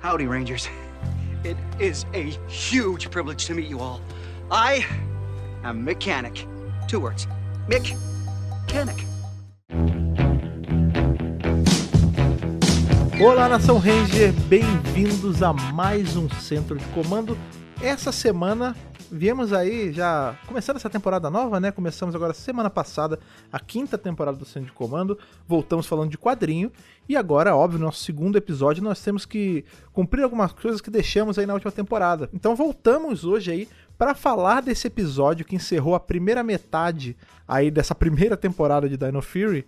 Howdy, Rangers. It is a huge privilege to meet you all. I am Mechanic. Two words. Mick. Mechanic. Olá, Nação Ranger, bem-vindos a mais um Centro de Comando. Essa semana viemos aí já começando essa temporada nova, né? Começamos agora semana passada a quinta temporada do Centro de Comando. Voltamos falando de quadrinho e agora, óbvio, no nosso segundo episódio nós temos que cumprir algumas coisas que deixamos aí na última temporada. Então voltamos hoje aí para falar desse episódio que encerrou a primeira metade aí dessa primeira temporada de Dino Fury.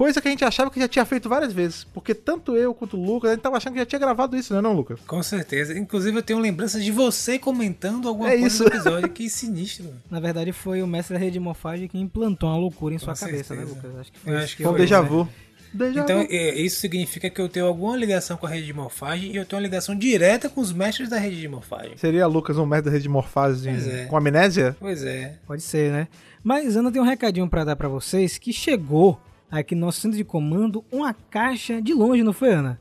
Coisa que a gente achava que já tinha feito várias vezes. Porque tanto eu quanto o Lucas, a gente tava achando que já tinha gravado isso, né, não, Lucas? Com certeza. Inclusive, eu tenho lembrança de você comentando alguma É coisa isso. do episódio. Que sinistro. Na verdade, foi o mestre da rede de morfagem que implantou uma loucura em Com sua cabeça, né, certeza. Lucas? Acho que Eu foi acho isso que Foi um déjà né? vu. Déjà Então, vu. é, isso significa que eu tenho alguma ligação com a rede de morfagem e eu tenho uma ligação direta com os mestres da rede de morfagem. Seria Lucas um mestre da rede de morfagem é. com amnésia? Pois é. Pode ser, né? Mas Ana tem um recadinho pra dar pra vocês que chegou aqui no nosso centro de comando uma caixa de longe, não foi, Ana?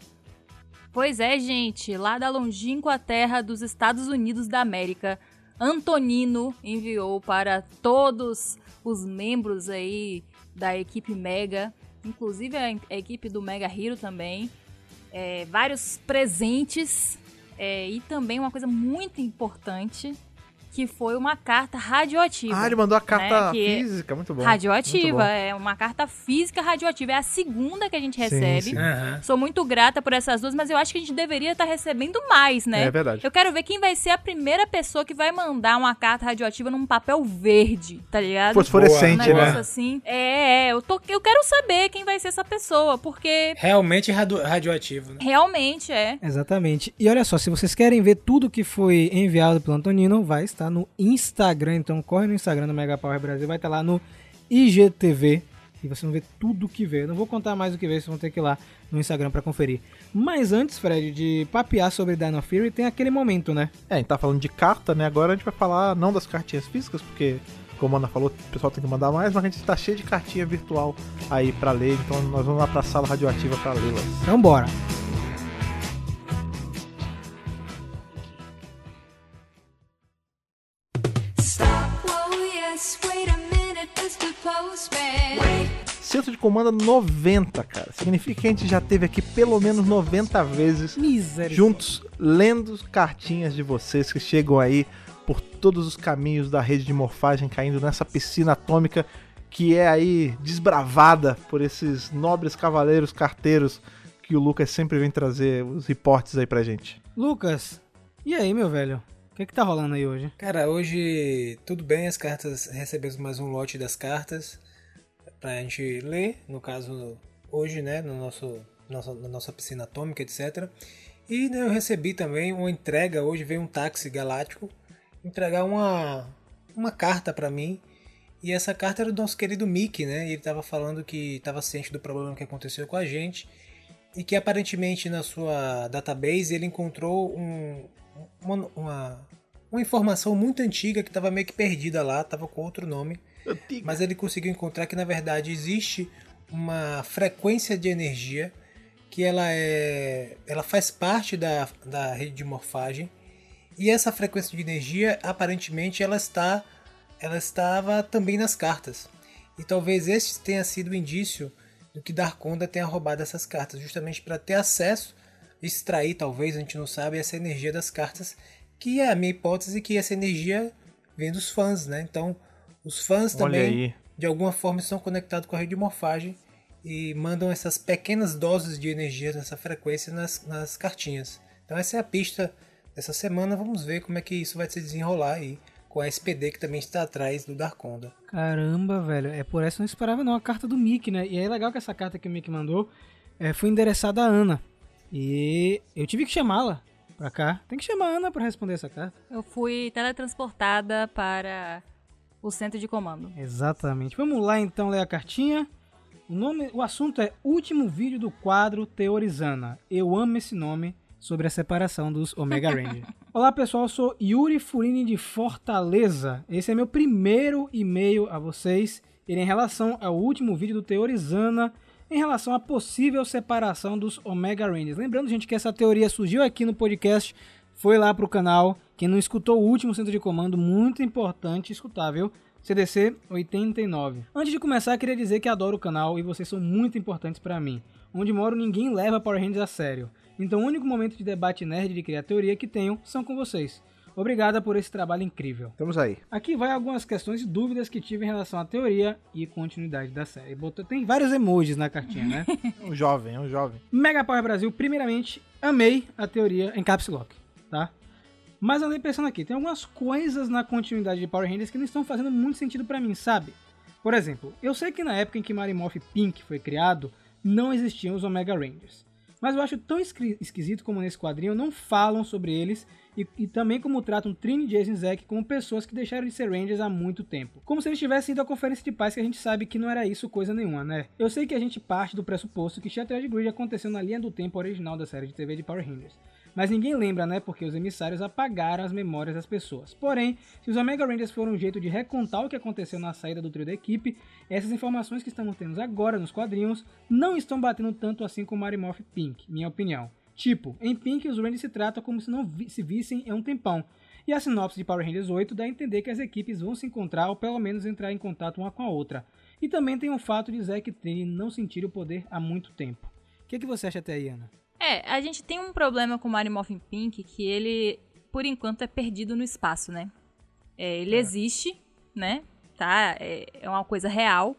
Pois é, gente, lá da longínqua terra dos Estados Unidos da América, Antonino enviou para todos os membros aí da equipe Mega, inclusive a, equipe do Mega Hero também, é, vários presentes é, e também uma coisa muito importante que foi uma carta radioativa. Ah, ele mandou a carta né, que- física, muito bom. Radioativa, Muito bom. é uma carta física radioativa. É a segunda que a gente Sim, recebe. sim. Aham. Sou muito grata por essas duas, mas eu acho que a gente deveria estar recebendo mais, né? É verdade. Eu quero ver quem vai ser a primeira pessoa que vai mandar uma carta radioativa num papel verde, tá ligado? Fosforescente, um negócio né? assim. É, é, eu, tô, eu quero saber quem vai ser essa pessoa, porque Realmente radu- radioativo, né? realmente é. Exatamente. E olha só, se vocês querem ver tudo que foi enviado pelo Antonino, vai estar no Instagram. Então corre no Instagram do Mega Power Brasil, vai estar lá no IGTV. E você não vê tudo que vê. Eu não vou contar mais o que vê, vocês vão ter que ir lá no Instagram pra conferir. Mas antes, Fred, de papear sobre Dino Fury, tem aquele momento, né? É, a gente tá falando de carta, né? Agora a gente vai falar não das cartinhas físicas, porque, como a Ana falou, o pessoal tem que mandar mais, mas a gente tá cheio de cartinha virtual aí pra ler, então nós vamos lá pra sala radioativa pra lê-las. Então bora. Centro de comando 90, cara. Significa que a gente já teve aqui pelo menos 90 vezes juntos lendo cartinhas de vocês que chegam aí por todos os caminhos da rede de morfagem caindo nessa piscina atômica que é aí desbravada por esses nobres cavaleiros carteiros que o Lucas sempre vem trazer os reportes aí pra gente. Lucas, e aí, meu velho? Que que tá rolando aí hoje? Cara, hoje tudo bem, as cartas, recebemos mais um lote das cartas pra gente ler, no caso hoje, né, no nosso, nossa, na nossa piscina atômica, etc. E né, eu recebi também uma entrega, hoje veio um táxi galáctico entregar uma, uma carta pra mim. E essa carta era do nosso querido Mickey, né? Ele tava falando que estava ciente do problema que aconteceu com a gente e que aparentemente na sua database ele encontrou um, uma, uma, uma informação muito antiga que estava meio que perdida lá, estava com outro nome, mas ele conseguiu encontrar que na verdade existe uma frequência de energia que ela é, ela faz parte da, da rede de morfagem. E essa frequência de energia aparentemente ela está, ela estava também nas cartas. E talvez esse tenha sido o indício do que Darkonda tenha roubado essas cartas, justamente para ter acesso, extrair talvez, a gente não sabe, essa energia das cartas, que é a minha hipótese que essa energia vem dos fãs, né? Então, os fãs Olha também, aí. de alguma forma, estão conectados com a rede de morfagem e mandam essas pequenas doses de energia nessa frequência nas, nas cartinhas. Então, essa é a pista dessa semana. Vamos ver como é que isso vai se desenrolar aí com a SPD que também está atrás do Darkonda. Caramba, velho. É por essa que eu não esperava não. A carta do Mickey, né? E é legal que essa carta que o Mickey mandou é, foi endereçada a Ana. E eu tive que chamá-la pra cá. Tem que chamar a Ana pra responder essa carta. Eu fui teletransportada para o centro de comando. Exatamente. Vamos lá então ler a cartinha. O, nome, o assunto é Último vídeo do quadro Teorizana. Eu amo esse nome sobre a separação dos Omega Ranger. Olá pessoal, eu sou Yuri Furini de Fortaleza. Esse é meu primeiro e-mail a vocês. Ele é em relação ao último vídeo do Teorizana em relação à possível separação dos Omega Rangers. Lembrando, gente, que essa teoria surgiu aqui no podcast, foi lá pro canal. Quem não escutou o último centro de comando, muito importante escutar, viu? CDC 89. Antes de começar, queria dizer que adoro o canal e vocês são muito importantes pra mim. Onde moro, ninguém leva Power Rangers a sério. Então, o único momento de debate nerd de criar teoria que tenho são com vocês. Obrigada por esse trabalho incrível. Estamos aí. Aqui vai algumas questões e dúvidas que tive em relação à teoria e continuidade da série. Botou- Tem vários emojis na cartinha, né? Um jovem, um jovem. Mega Power Brasil, primeiramente, amei a teoria em Caps Lock, tá? Mas andei pensando aqui, tem algumas coisas na continuidade de Power Rangers que não estão fazendo muito sentido pra mim, sabe? Por exemplo, eu sei que na época em que Marimoth Pink foi criado, não existiam os Omega Rangers. Mas eu acho tão esqui- esquisito como nesse quadrinho não falam sobre eles e, e também como tratam Trini, Jason e Zack como pessoas que deixaram de ser Rangers há muito tempo. Como se eles tivessem ido à conferência de paz que a gente sabe que não era isso coisa nenhuma, né? Eu sei que a gente parte do pressuposto que Shattered Grid aconteceu na linha do tempo original da série de TV de Power Rangers. Mas ninguém lembra, né? Porque os emissários apagaram as memórias das pessoas. Porém, se os Omega Rangers foram um jeito de recontar o que aconteceu na saída do trio da equipe, essas informações que estamos tendo agora nos quadrinhos não estão batendo tanto assim com Marimoth Pink, minha opinião. Tipo, em Pink os Rangers se tratam como se não vi- se vissem há um tempão. E a sinopse de Power Rangers 8 dá a entender que as equipes vão se encontrar ou pelo menos entrar em contato uma com a outra. E também tem o fato de Zack e Trini não sentirem o poder há muito tempo. O que, que você acha até aí, Ana? É, a gente tem um problema com o Mario Morphin Pink que ele, por enquanto, é perdido no espaço, né? É, ele existe, né? Tá? É, é uma coisa real.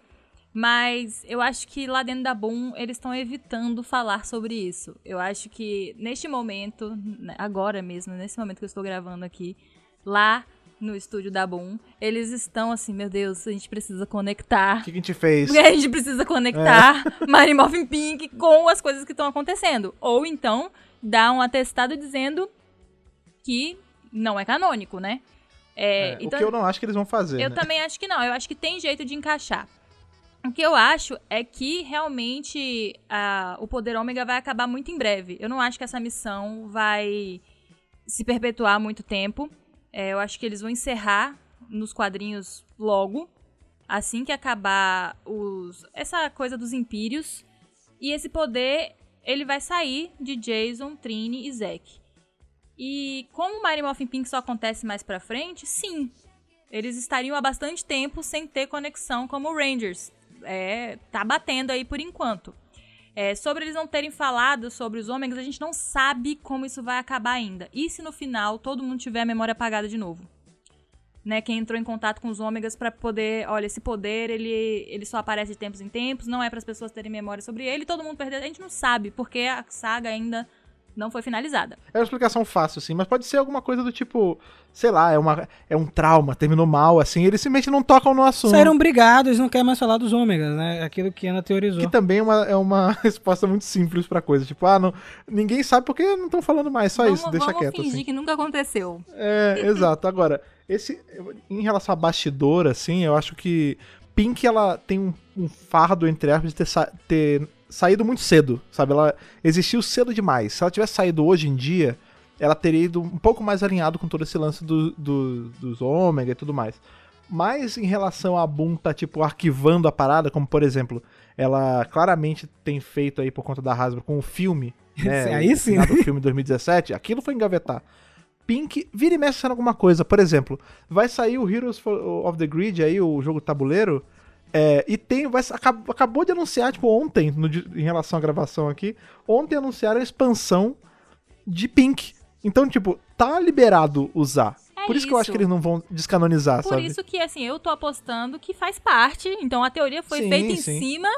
Mas eu acho que lá dentro da Boom eles estão evitando falar sobre isso. Eu acho que neste momento, né, agora mesmo, nesse momento que eu estou gravando aqui, lá no estúdio da Boom, eles estão assim, meu Deus, a gente precisa conectar O que, que a gente fez? porque a gente precisa conectar Mary Morphin Pink com as coisas que estão acontecendo. Ou então, dar um atestado dizendo que não é canônico, né? É, É, então, o que eu não acho que eles vão fazer. eu né? também acho que não. Eu acho que tem jeito de encaixar. O que eu acho é que realmente a- o poder ômega vai acabar muito em breve. Eu não acho que essa missão vai se perpetuar muito tempo. É, eu acho que eles vão encerrar nos quadrinhos logo, assim que acabar os, essa coisa dos impérios. E esse poder ele vai sair de Jason, Trini e Zack. E como o Mighty Morphin Pink só acontece mais pra frente, sim, eles estariam há bastante tempo sem ter conexão como Rangers. É, tá batendo aí por enquanto. É, sobre eles não terem falado sobre os ômegas, a gente não sabe como isso vai acabar ainda. E se no final todo mundo tiver a memória apagada de novo? Né, quem entrou em contato com os ômegas pra poder, olha, esse poder ele, ele só aparece de tempos em tempos, não é para as pessoas terem memória sobre ele, todo mundo perdeu. A gente não sabe, porque a saga ainda não foi finalizada. É uma explicação fácil, sim, mas pode ser alguma coisa do tipo, sei lá, é, uma, é um trauma, terminou mal, assim, eles simplesmente não tocam no assunto. Saíram brigados, eles não querem mais falar dos ômegas, né? Aquilo que Ana teorizou. Que também é uma, é uma resposta muito simples pra coisa. Tipo, ah, não, ninguém sabe porque não estão falando mais, só vamos isso, deixa vamos quieto. fingir Assim. que nunca aconteceu. É, exato. Agora, esse, em relação a bastidor, assim, eu acho que Pink, ela tem um, um fardo, entre aspas, de ter, ter saído muito cedo, sabe? Ela existiu cedo demais. Se ela tivesse saído hoje em dia, ela teria ido um pouco mais alinhado com todo esse lance do, do- dos ômega e tudo mais. Mas em relação a Boom tá, tipo, arquivando a parada, como por exemplo, ela claramente tem feito aí por conta da Hasbro com o filme, né? Aí o sim. do filme 2017, aquilo foi engavetar. Pink vira e mexe alguma coisa. Por exemplo, vai sair o Heroes of the Grid aí, o jogo tabuleiro, é, e tem, vai, acab- acabou de anunciar, tipo, ontem, no em relação à gravação aqui, ontem anunciaram a expansão de Pink. Então, tipo, tá liberado usar. É Por isso, que eu acho isso. que eles não vão descanonizar, Por sabe? isso que, assim, eu tô apostando que faz parte. Então a teoria foi Sim, feita em sim. cima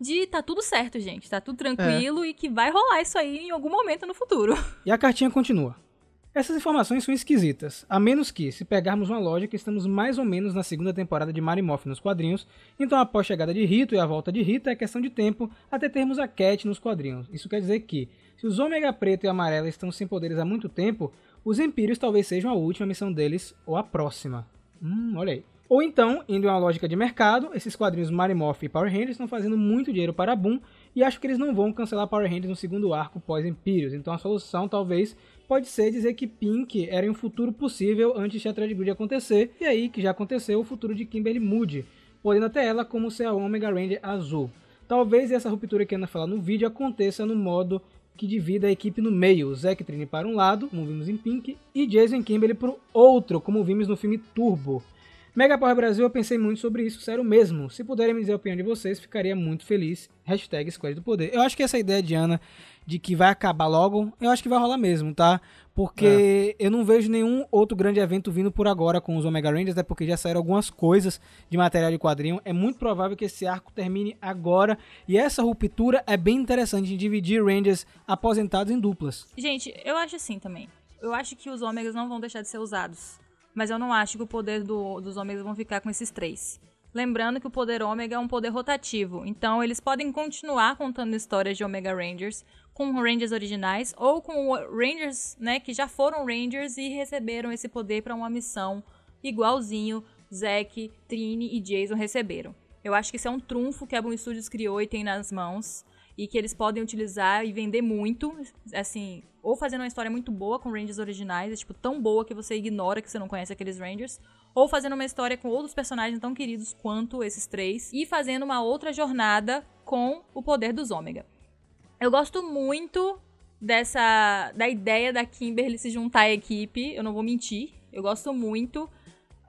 de tá tudo certo, gente. Tá É. tudo tranquilo e que vai rolar isso aí em algum momento no futuro. E a cartinha continua. Essas informações são esquisitas, a menos que, se pegarmos uma lógica, estamos mais ou menos na segunda temporada de Marimoff nos quadrinhos, então após a chegada de Rito e a volta de Rita é questão de tempo até termos a Cat nos quadrinhos. Isso quer dizer que, se os Ômega Preto e Amarela estão sem poderes há muito tempo, os Empírios talvez sejam a última missão deles ou a próxima. Hum, olha aí. Ou então, indo em uma lógica de mercado, esses quadrinhos Marimoff e Power Rangers estão fazendo muito dinheiro para a Boom e acho que eles não vão cancelar Power Rangers no segundo arco pós-Empírios. Então a solução, talvez, pode ser dizer que Pink era um futuro possível antes de Shattered Grid acontecer, e aí, que já aconteceu, o futuro de Kimberly mude, podendo até ela como ser a Omega Ranger azul. Talvez essa ruptura que a Ana falou no vídeo aconteça no modo que divida a equipe no meio. Zack Trini para um lado, como vimos em Pink, e Jason Kimberly para o outro, como vimos no filme Turbo. Mega Power Brasil, eu pensei muito sobre isso, sério mesmo. Se puderem me dizer a opinião de vocês, ficaria muito feliz. Hashtag Squad do Poder. Eu acho que essa ideia de Ana de que vai acabar logo, eu acho que vai rolar mesmo, tá? Porque eu não vejo nenhum outro grande evento vindo por agora com os Omega Rangers, até porque já saíram algumas coisas de material de quadrinho. É muito provável que esse arco termine agora. E essa ruptura é bem interessante de dividir Rangers aposentados em duplas. Gente, eu acho assim também. Eu acho que os ômegas não vão deixar de ser usados. Mas eu não acho que o poder do- dos ômegas vão ficar com esses três. Lembrando que o poder ômega é um poder rotativo. Então eles podem continuar contando histórias de Omega Rangers com Rangers originais ou com Rangers, né, que já foram Rangers e receberam esse poder para uma missão igualzinho Zack, Trini e Jason receberam. Eu acho que isso é um trunfo que a Boom Studios criou e tem nas mãos e que eles podem utilizar e vender muito, assim, ou fazendo uma história muito boa com Rangers originais, é, tipo tão boa que você ignora que você não conhece aqueles Rangers, ou fazendo uma história com outros personagens tão queridos quanto esses três e fazendo uma outra jornada com o poder dos Ômega. Eu gosto muito dessa da ideia da Kimberly se juntar à equipe, eu não vou mentir, eu gosto muito,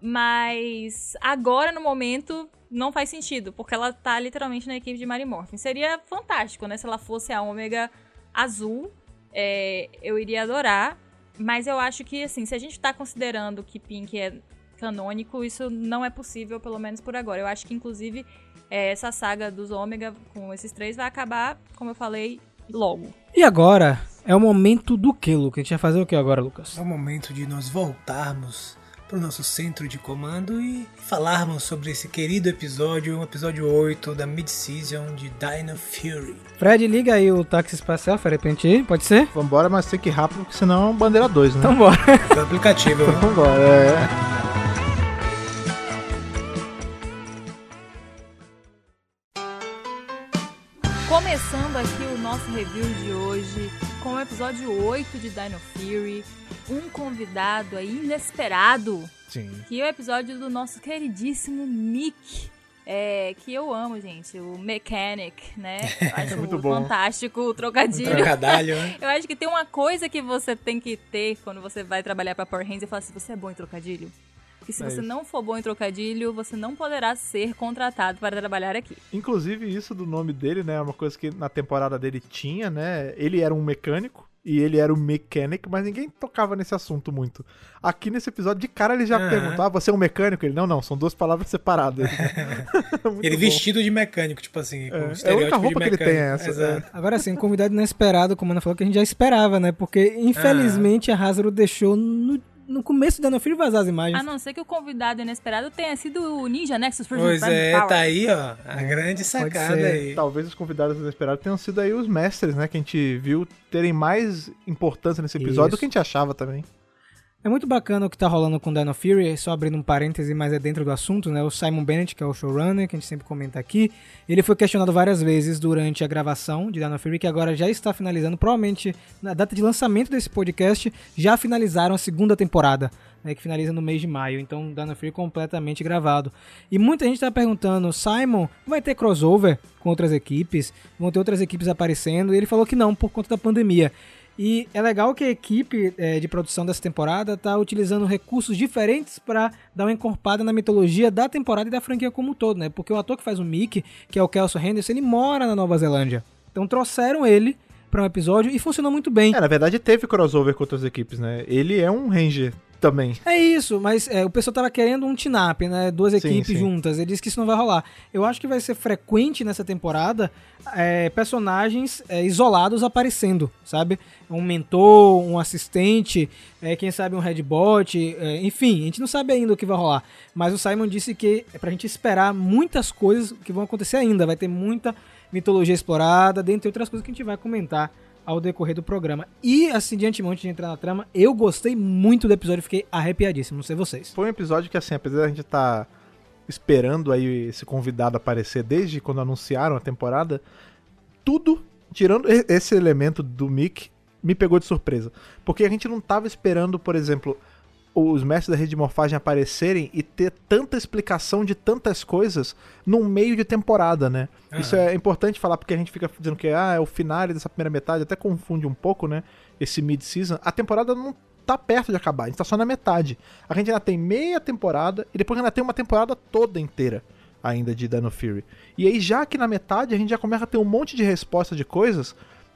mas agora no momento não faz sentido, porque ela tá literalmente na equipe de Mary Morphin. Seria fantástico, né, se ela fosse a Ômega azul, é, eu iria adorar, mas eu acho que assim, se a gente tá considerando que Pink é canônico, isso não é possível, pelo menos por agora. Eu acho que inclusive é, essa saga dos Ômega com esses três vai acabar, como eu falei, logo. E agora é o momento do que, Lucas? A gente vai fazer o que agora, Lucas? É o momento de nós voltarmos para o nosso centro de comando e falarmos sobre esse querido episódio, um episódio 8 da Mid-Season de Dino Fury. Fred, liga aí o táxi espacial, para repente ir, pode ser? Vambora, mas tem que ir rápido, porque senão é bandeira 2, né? Então bora. Do aplicativo, né? vambora, é. Nosso review de hoje com o episódio 8 de Dino Fury, um convidado aí inesperado, Sim. que é o episódio do nosso queridíssimo Mick. É, que eu amo, gente, o Mechanic, né? Eu acho muito bom. fantástico o trocadilho. Trocadalho, né? Eu acho que tem uma coisa que você tem que ter quando você vai trabalhar pra Power Rangers e falar assim, você é bom em trocadilho? Porque se É você isso. não for bom em trocadilho, você não poderá ser contratado para trabalhar aqui. Inclusive, isso do nome dele, né? É uma coisa que na temporada dele tinha, né? Ele era um mecânico e ele era o mechanic, mas ninguém tocava nesse assunto muito. Aqui nesse episódio, de cara, ele já Aham. perguntou: ah, você é um mecânico? Ele, não, não, são duas palavras separadas. Ele bom. vestido de mecânico, tipo assim, com É, é a única roupa de que ele tem, é essa, Exato. Agora sim, um convidado inesperado, como a Ana falou, que a gente já esperava, né? Porque, infelizmente, a Hasbro deixou no, no começo do Dino Fury vazar as imagens. A não ser que o convidado inesperado tenha sido o Ninja Nexus Fusion Pois Prime é, Power. tá aí, ó, a grande sacada aí. Talvez os convidados inesperados tenham sido aí os mestres, né? Que a gente viu terem mais importância nesse episódio do Isso. que a gente achava também. É muito bacana o que tá rolando com Dino Fury, só abrindo um parêntese, mas é dentro do assunto, né? O Simon Bennett, que é o showrunner, que a gente sempre comenta aqui, ele foi questionado várias vezes durante a gravação de Dino Fury, que agora já está finalizando, provavelmente na data de lançamento desse podcast, já finalizaram a segunda temporada, né? Que finaliza no mês de maio, então Dino Fury completamente gravado. E muita gente tá perguntando, Simon, vai ter crossover com outras equipes? Vão ter outras equipes aparecendo? E ele falou que não, por conta da pandemia. E é legal que a equipe eh, de produção dessa temporada tá utilizando recursos diferentes para dar uma encorpada na mitologia da temporada e da franquia como um todo, né? Porque o ator que faz o Mickey, que é o Kelso Henderson, ele mora na Nova Zelândia. Então trouxeram ele para um episódio e funcionou muito bem. É, na verdade teve crossover com outras equipes, né? Ele é um Ranger também. É isso, mas é, o pessoal tava querendo um team-up, né? Duas Sim, equipes sim. juntas. Ele disse que isso não vai rolar. Eu acho que vai ser frequente nessa temporada é, personagens é, isolados aparecendo, sabe? Um mentor, um assistente, é, quem sabe um headbot, é, enfim, a gente não sabe ainda o que vai rolar. Mas o Simon disse que é pra gente esperar muitas coisas que vão acontecer ainda. Vai ter muita mitologia explorada, dentre outras coisas que a gente vai comentar ao decorrer do programa. E, assim, de antemão, de entrar na trama, eu gostei muito do episódio, fiquei arrepiadíssimo, não sei vocês. Foi um episódio que, assim, apesar da gente estar esperando aí esse convidado aparecer desde quando anunciaram a temporada, tudo, tirando esse elemento do Mick, me pegou de surpresa. Porque a gente não tava esperando, por exemplo, os mestres da rede de morfagem aparecerem e ter tanta explicação de tantas coisas num meio de temporada, né? Isso é importante falar porque a gente fica dizendo que ah, é o final dessa primeira metade, até confunde um pouco, né? Esse mid-season. A temporada não tá perto de acabar, a gente tá só na metade. A gente ainda tem meia temporada e depois ainda tem uma temporada toda inteira ainda de Dino Fury. E aí, já que na metade, a gente já começa a ter um monte de resposta de coisas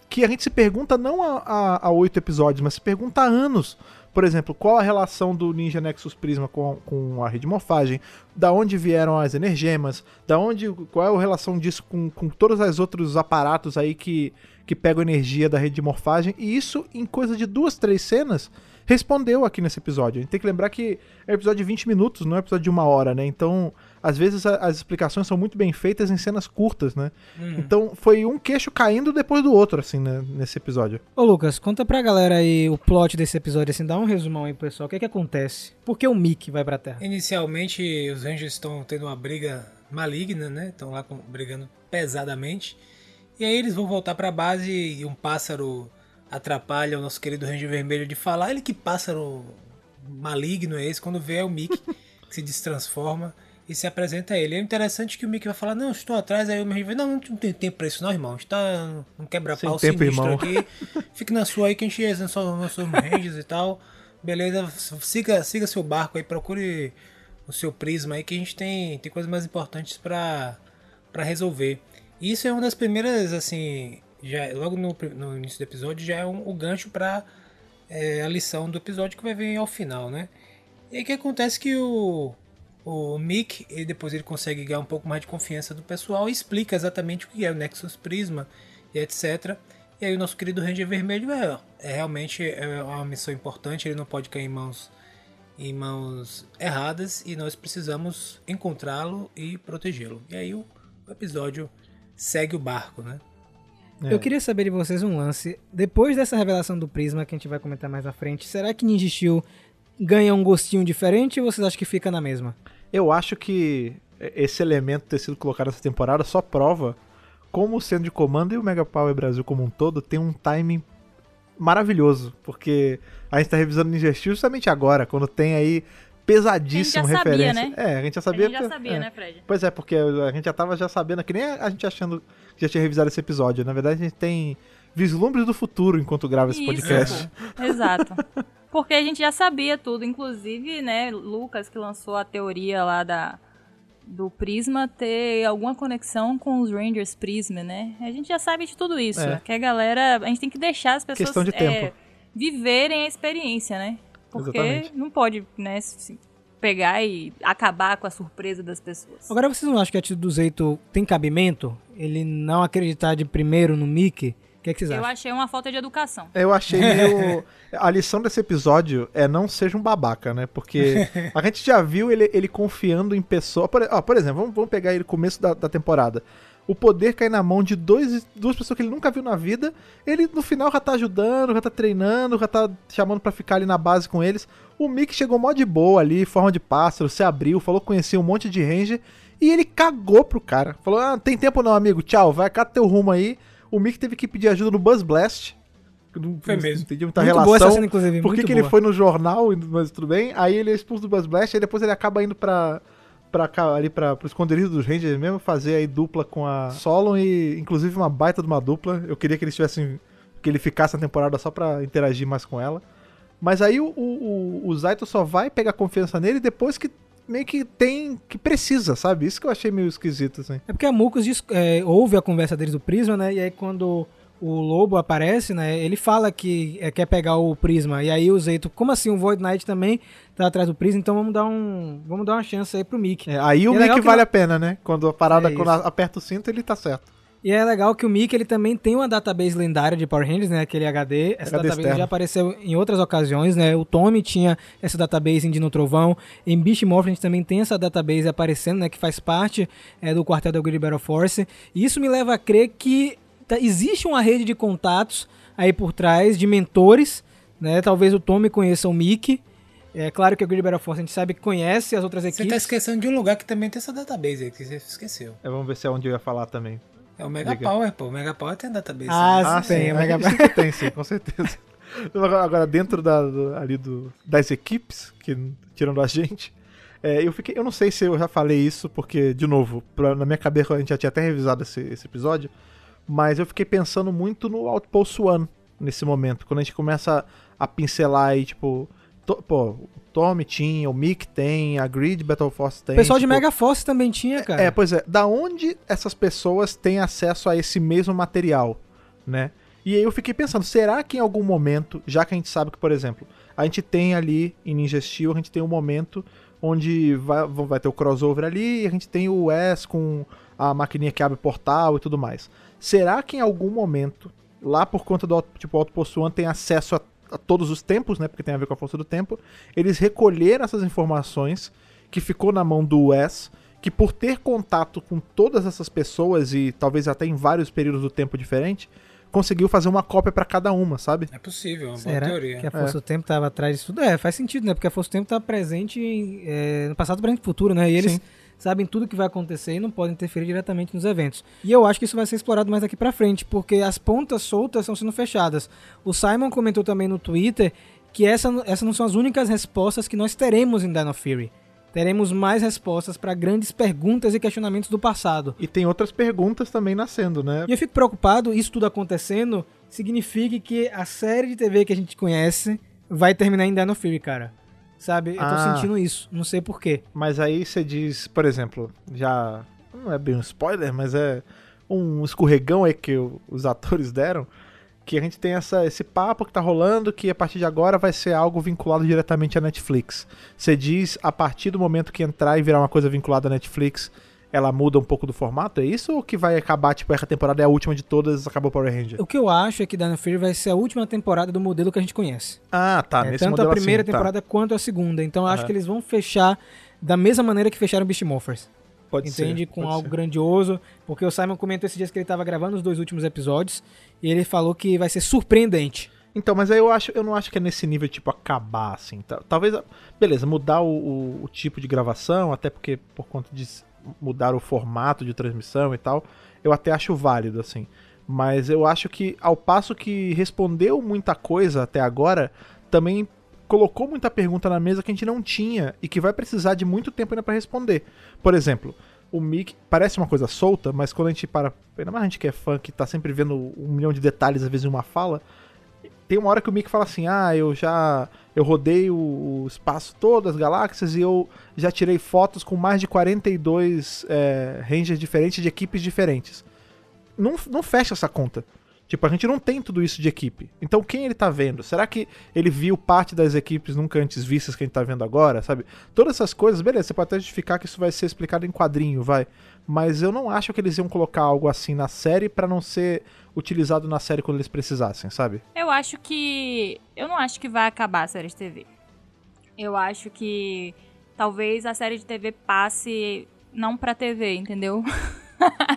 que a gente se pergunta não há- oito episódios, mas se pergunta há anos. Por exemplo, qual a relação do Ninja Nexus Prisma com, com a rede de morfagem? Da onde vieram as energemas? Da onde, qual é a relação disso com, com todos os outros aparatos aí que, que pegam energia da rede de morfagem? E isso, em coisa de duas, três cenas, respondeu aqui nesse episódio. A gente tem que lembrar que é um episódio de 20 minutos, não é um episódio de uma hora, né? Então, às vezes a- as explicações são muito bem feitas em cenas curtas, né? Então, foi um queixo caindo depois do outro, assim, né, nesse episódio. Ô Lucas, conta pra galera aí o plot desse episódio, assim, dá um resumão aí, pessoal. O que é que acontece? Por que o Mickey vai pra Terra? Inicialmente, os Rangers estão tendo uma briga maligna, né? Estão lá com- brigando pesadamente. E aí eles vão voltar pra base e um pássaro atrapalha o nosso querido Ranger Vermelho de falar. Ele que pássaro maligno é esse? Quando vê é o Mickey que se destransforma e se apresenta a ele. É interessante que o Mickey vai falar, não, estou atrás, aí o Ranger vai, não, não tem tempo pra isso não, irmão. A gente tá num quebra-pau Sem tempo, sinistro irmão. aqui. Fique na sua aí que a gente só nós somos Rangers e tal. Beleza, siga, siga seu barco aí, procure o seu prisma aí que a gente tem, tem coisas mais importantes pra pra resolver. E isso é uma das primeiras, assim, já logo no, no início do episódio já é um, o gancho pra é, a lição do episódio que vai vir ao final, né? E aí que acontece que o, o Mick, ele, depois ele consegue ganhar um pouco mais de confiança do pessoal e explica exatamente o que é o Nexus Prisma e etc. E aí o nosso querido Ranger Vermelho é, é realmente é uma missão importante, ele não pode cair em mãos em mãos erradas e nós precisamos encontrá-lo e protegê-lo. E aí o, o episódio segue o barco, né? É. Eu queria saber de vocês um lance. Depois dessa revelação do Prisma, que a gente vai comentar mais à frente, será que Ninja Steel ganha um gostinho diferente ou vocês acham que fica na mesma? Eu acho que esse elemento ter sido colocado nessa temporada só prova como o Centro de Comando e o Mega Power Brasil como um todo tem um timing maravilhoso, porque a gente tá revisando Ninja Steel justamente agora, quando tem aí pesadíssimo A gente já sabia, referência. né? É, a gente já A sabia. gente já sabia, é. né, Fred? Pois é, porque a gente já tava já sabendo, que nem a gente achando que já tinha revisado esse episódio. Na verdade, a gente tem vislumbres do futuro enquanto grava esse Isso, podcast. Exato. Porque a gente já sabia tudo, inclusive, né, Lucas que lançou a teoria lá da do Prisma ter alguma conexão com os Rangers Prisma, né? A gente já sabe de tudo isso. É. Que a galera, a gente tem que deixar as pessoas Questão de é, tempo. viverem a experiência, né? Porque Exatamente. não pode, né, se pegar e acabar com a surpresa das pessoas. Agora vocês não acham que a atitude do Zeito tem cabimento? Ele não acreditar de primeiro no Mickey? Que, é que vocês Eu acham? achei uma falta de educação. Eu achei meio. A lição desse episódio é não seja um babaca, né? Porque a gente já viu ele, ele confiando em pessoa. Por, ó, por exemplo, vamos, vamos pegar ele no começo da, da temporada. O poder cair na mão de dois, duas pessoas que ele nunca viu na vida. Ele no final já tá ajudando, já tá treinando, já tá chamando pra ficar ali na base com eles. O Mick chegou mó de boa ali, forma de pássaro, se abriu, falou que conhecia um monte de ranger. E ele cagou pro cara. Falou: Ah, não tem tempo não, amigo. Tchau, vai, cata teu rumo aí. O Mick teve que pedir ajuda no Buzz Blast. Não, Foi não mesmo. entendi muita Muito relação. boa cena, inclusive, Por que, que ele foi no jornal, mas tudo bem. Aí ele é expulso do Buzz Blast, aí depois ele acaba indo pra, pra cá, ali pra, pro esconderijo dos Rangers mesmo, fazer aí dupla com a Solon e inclusive uma baita de uma dupla. Eu queria que eles tivessem. que ele ficasse na temporada só pra interagir mais com ela. Mas aí o, o, o Zaito só vai pegar confiança nele depois que meio que tem. que precisa, sabe? Isso que eu achei meio esquisito, assim. É porque a Mucos diz- é, ouve a conversa deles do Prisma, né? E aí quando o Lobo aparece, né? Ele fala que é, quer pegar o Prisma. E aí o Zeito, como assim? O Void Knight também tá atrás do Prisma, então vamos dar um. Vamos dar uma chance aí pro Mickey. É, aí o é Mickey vale não- a pena, né? Quando a parada, É quando aperta o cinto, ele tá certo. E é legal que o Mickey ele também tem uma database lendária de Power Rangers, né? Aquele HD. Essa HD database externo. já apareceu em outras ocasiões, né? O Tommy tinha essa database em Dino Trovão. Em Beast Morphin a gente também tem essa database aparecendo, né? Que faz parte é, do quartel da Great Battle Force. E isso me leva a crer que tá- existe uma rede de contatos aí por trás, de mentores, né? Talvez o Tommy conheça o Mickey. É claro que a Great Battle Force a gente sabe que conhece as outras Você tá equipes. esquecendo de um lugar que também tem essa database aí, que você esqueceu. É, vamos ver se é onde eu ia falar também. É o Mega Diga. Power, pô. O Mega Power tem database. Ah, né? sim, tem. sim, o Mega... isso que tem, sim, com certeza. Agora, agora dentro da, do- ali do, das equipes, que tirando a gente, é, eu fiquei. Eu não sei se eu já falei isso, porque, de novo, pra- na minha cabeça a gente já tinha até revisado esse, esse episódio, mas eu fiquei pensando muito no Outpost One nesse momento, quando a gente começa a pincelar aí, tipo. To- pô, o Tommy tinha, o Mick tem, a Grid Battle Force tem. O pessoal de tipo, Mega Force também tinha, cara. é, pois é. Da onde essas pessoas têm acesso a esse mesmo material, né? E aí eu fiquei pensando, será que em algum momento, já que a gente sabe que, por exemplo, a gente tem ali em Ninja Steel, a gente tem um momento onde vai, vai ter o crossover ali e a gente tem o Wes com a maquininha que abre portal e tudo mais. Será que em algum momento, lá por conta do tipo, Outpost One tem acesso a, a todos os tempos, né? Porque tem a ver com a força do tempo, eles recolheram essas informações que ficou na mão do Wes, que por ter contato com todas essas pessoas e talvez até em vários períodos do tempo diferente, conseguiu fazer uma cópia pra cada uma, sabe? É possível, é uma Será boa teoria. que a Força do Tempo tava atrás disso tudo? É, faz sentido, né? Porque a Força do Tempo tá presente em, é, no passado, presente e futuro, né? E eles Sim. Sabem tudo que vai acontecer e não podem interferir diretamente nos eventos. E eu acho que isso vai ser explorado mais daqui pra frente, porque as pontas soltas estão sendo fechadas. O Simon comentou também no Twitter que essa, essas não são as únicas respostas que nós teremos em Dino Fury. Teremos mais respostas para grandes perguntas e questionamentos do passado. E tem outras perguntas também nascendo, né? E eu fico preocupado, isso tudo acontecendo, significa que a série de TV que a gente conhece vai terminar em Dino Fury, cara. Sabe? Eu tô Ah. sentindo isso, não sei porquê. Mas aí você diz, por exemplo, já. Não é bem um spoiler, mas é um escorregão aí que os atores deram. Que a gente tem essa, esse papo que tá rolando que a partir de agora vai ser algo vinculado diretamente à Netflix. Você diz, a partir do momento que entrar e virar uma coisa vinculada à Netflix, ela muda um pouco do formato? É isso? Ou que vai acabar, tipo, essa temporada é a última de todas, acabou o Power Ranger? O que eu acho é que Dino Fury vai ser a última temporada do modelo que a gente conhece. Ah, tá. É, nesse tanto a modelo primeira assim, tá. temporada quanto a segunda. Então eu acho que eles vão fechar da mesma maneira que fecharam Beast Morphers. Pode entende? ser, Com pode algo ser. grandioso. Porque o Simon comentou esses dias que ele tava gravando os dois últimos episódios. E ele falou que vai ser surpreendente. Então, mas aí eu acho, eu não acho que é nesse nível, tipo, acabar, assim. tá- Talvez, beleza, mudar o, o- o tipo de gravação, até porque por conta de mudar o formato de transmissão e tal, eu até acho válido, assim. Mas eu acho que, ao passo que respondeu muita coisa até agora, também colocou muita pergunta na mesa que a gente não tinha e que vai precisar de muito tempo ainda pra responder. Por exemplo, o Mick parece uma coisa solta, mas quando a gente para, ainda mais a gente que é fã, que tá sempre vendo um milhão de detalhes às vezes em uma fala, tem uma hora que o Mick fala assim: Ah, eu já. Eu rodei o, o espaço todo, as galáxias, e eu já tirei fotos com mais de 42 é, rangers diferentes de equipes diferentes. Não, não fecha essa conta. Tipo, a gente não tem tudo isso de equipe. Então quem ele tá vendo? Será que ele viu parte das equipes nunca antes vistas que a gente tá vendo agora, sabe? Todas essas coisas, beleza, você pode até justificar que isso vai ser explicado em quadrinho, vai. Mas eu não acho que eles iam colocar algo assim na série pra não ser utilizado na série quando eles precisassem, sabe? Eu acho que. Eu não acho que vai acabar a série de TV. Eu acho que talvez a série de TV passe não pra TV, entendeu?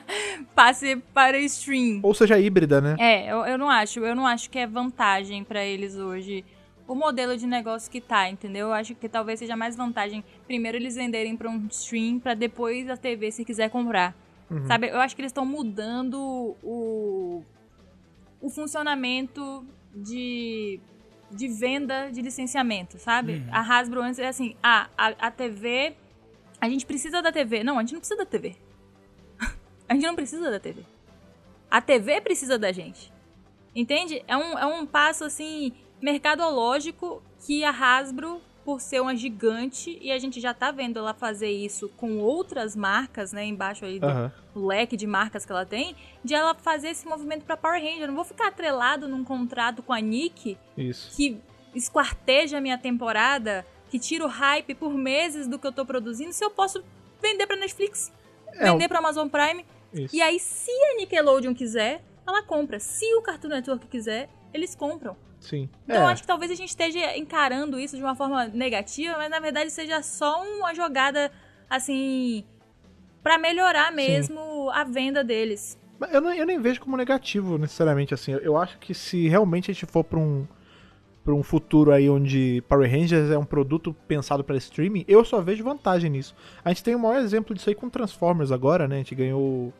passe para stream. Ou seja, híbrida, né? É, eu, eu não acho. Eu não acho que é vantagem pra eles hoje o modelo de negócio que tá, entendeu? Eu acho que talvez seja mais vantagem primeiro eles venderem pra um stream pra depois a TV se quiser comprar. Sabe? Eu acho que eles estão mudando o o funcionamento de de venda de licenciamento, sabe? A Hasbro antes é assim, ah, a, a TV, a gente precisa da TV. Não, a gente não precisa da TV. A gente não precisa da TV. A TV precisa da gente. Entende? É um, é um passo, assim, mercadológico que a Hasbro, por ser uma gigante, e a gente já tá vendo ela fazer isso com outras marcas, né, embaixo aí do Aham. leque de marcas que ela tem, de ela fazer esse movimento pra Power Ranger. Eu não vou ficar atrelado num contrato com a Nick Isso. que esquarteja a minha temporada, que tira o hype por meses do que eu tô produzindo, se eu posso vender pra Netflix, É, vender pra Amazon Prime. Isso. E aí, se a Nickelodeon quiser, ela compra. Se o Cartoon Network quiser, eles compram. Sim. Então, eu é. acho que talvez a gente esteja encarando isso de uma forma negativa, mas na verdade seja só uma jogada, assim, pra melhorar mesmo a venda deles. Mas Eu, não- eu nem vejo como negativo, necessariamente, assim. Eu acho que se realmente a gente for pra um, pra um futuro aí onde Power Rangers é um produto pensado para streaming, eu só vejo vantagem nisso. A gente tem o maior exemplo disso aí com Transformers agora, né? A gente ganhou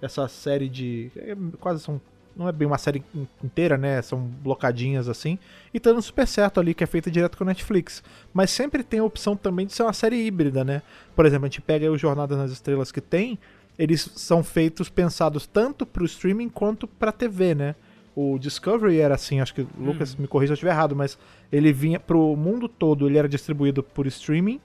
essa série de... é, quase são não é bem uma série in- inteira, né? São blocadinhas assim. E tá dando super certo ali, que é feita direto com a Netflix. Mas sempre tem a opção também de ser uma série híbrida, né? Por exemplo, a gente pega o Jornada nas Estrelas que tem, eles são feitos pensados tanto pro streaming quanto pra TV, né? O Discovery era assim, acho que o Lucas me corrija se eu estiver errado, mas ele vinha pro mundo todo, ele era distribuído por streaming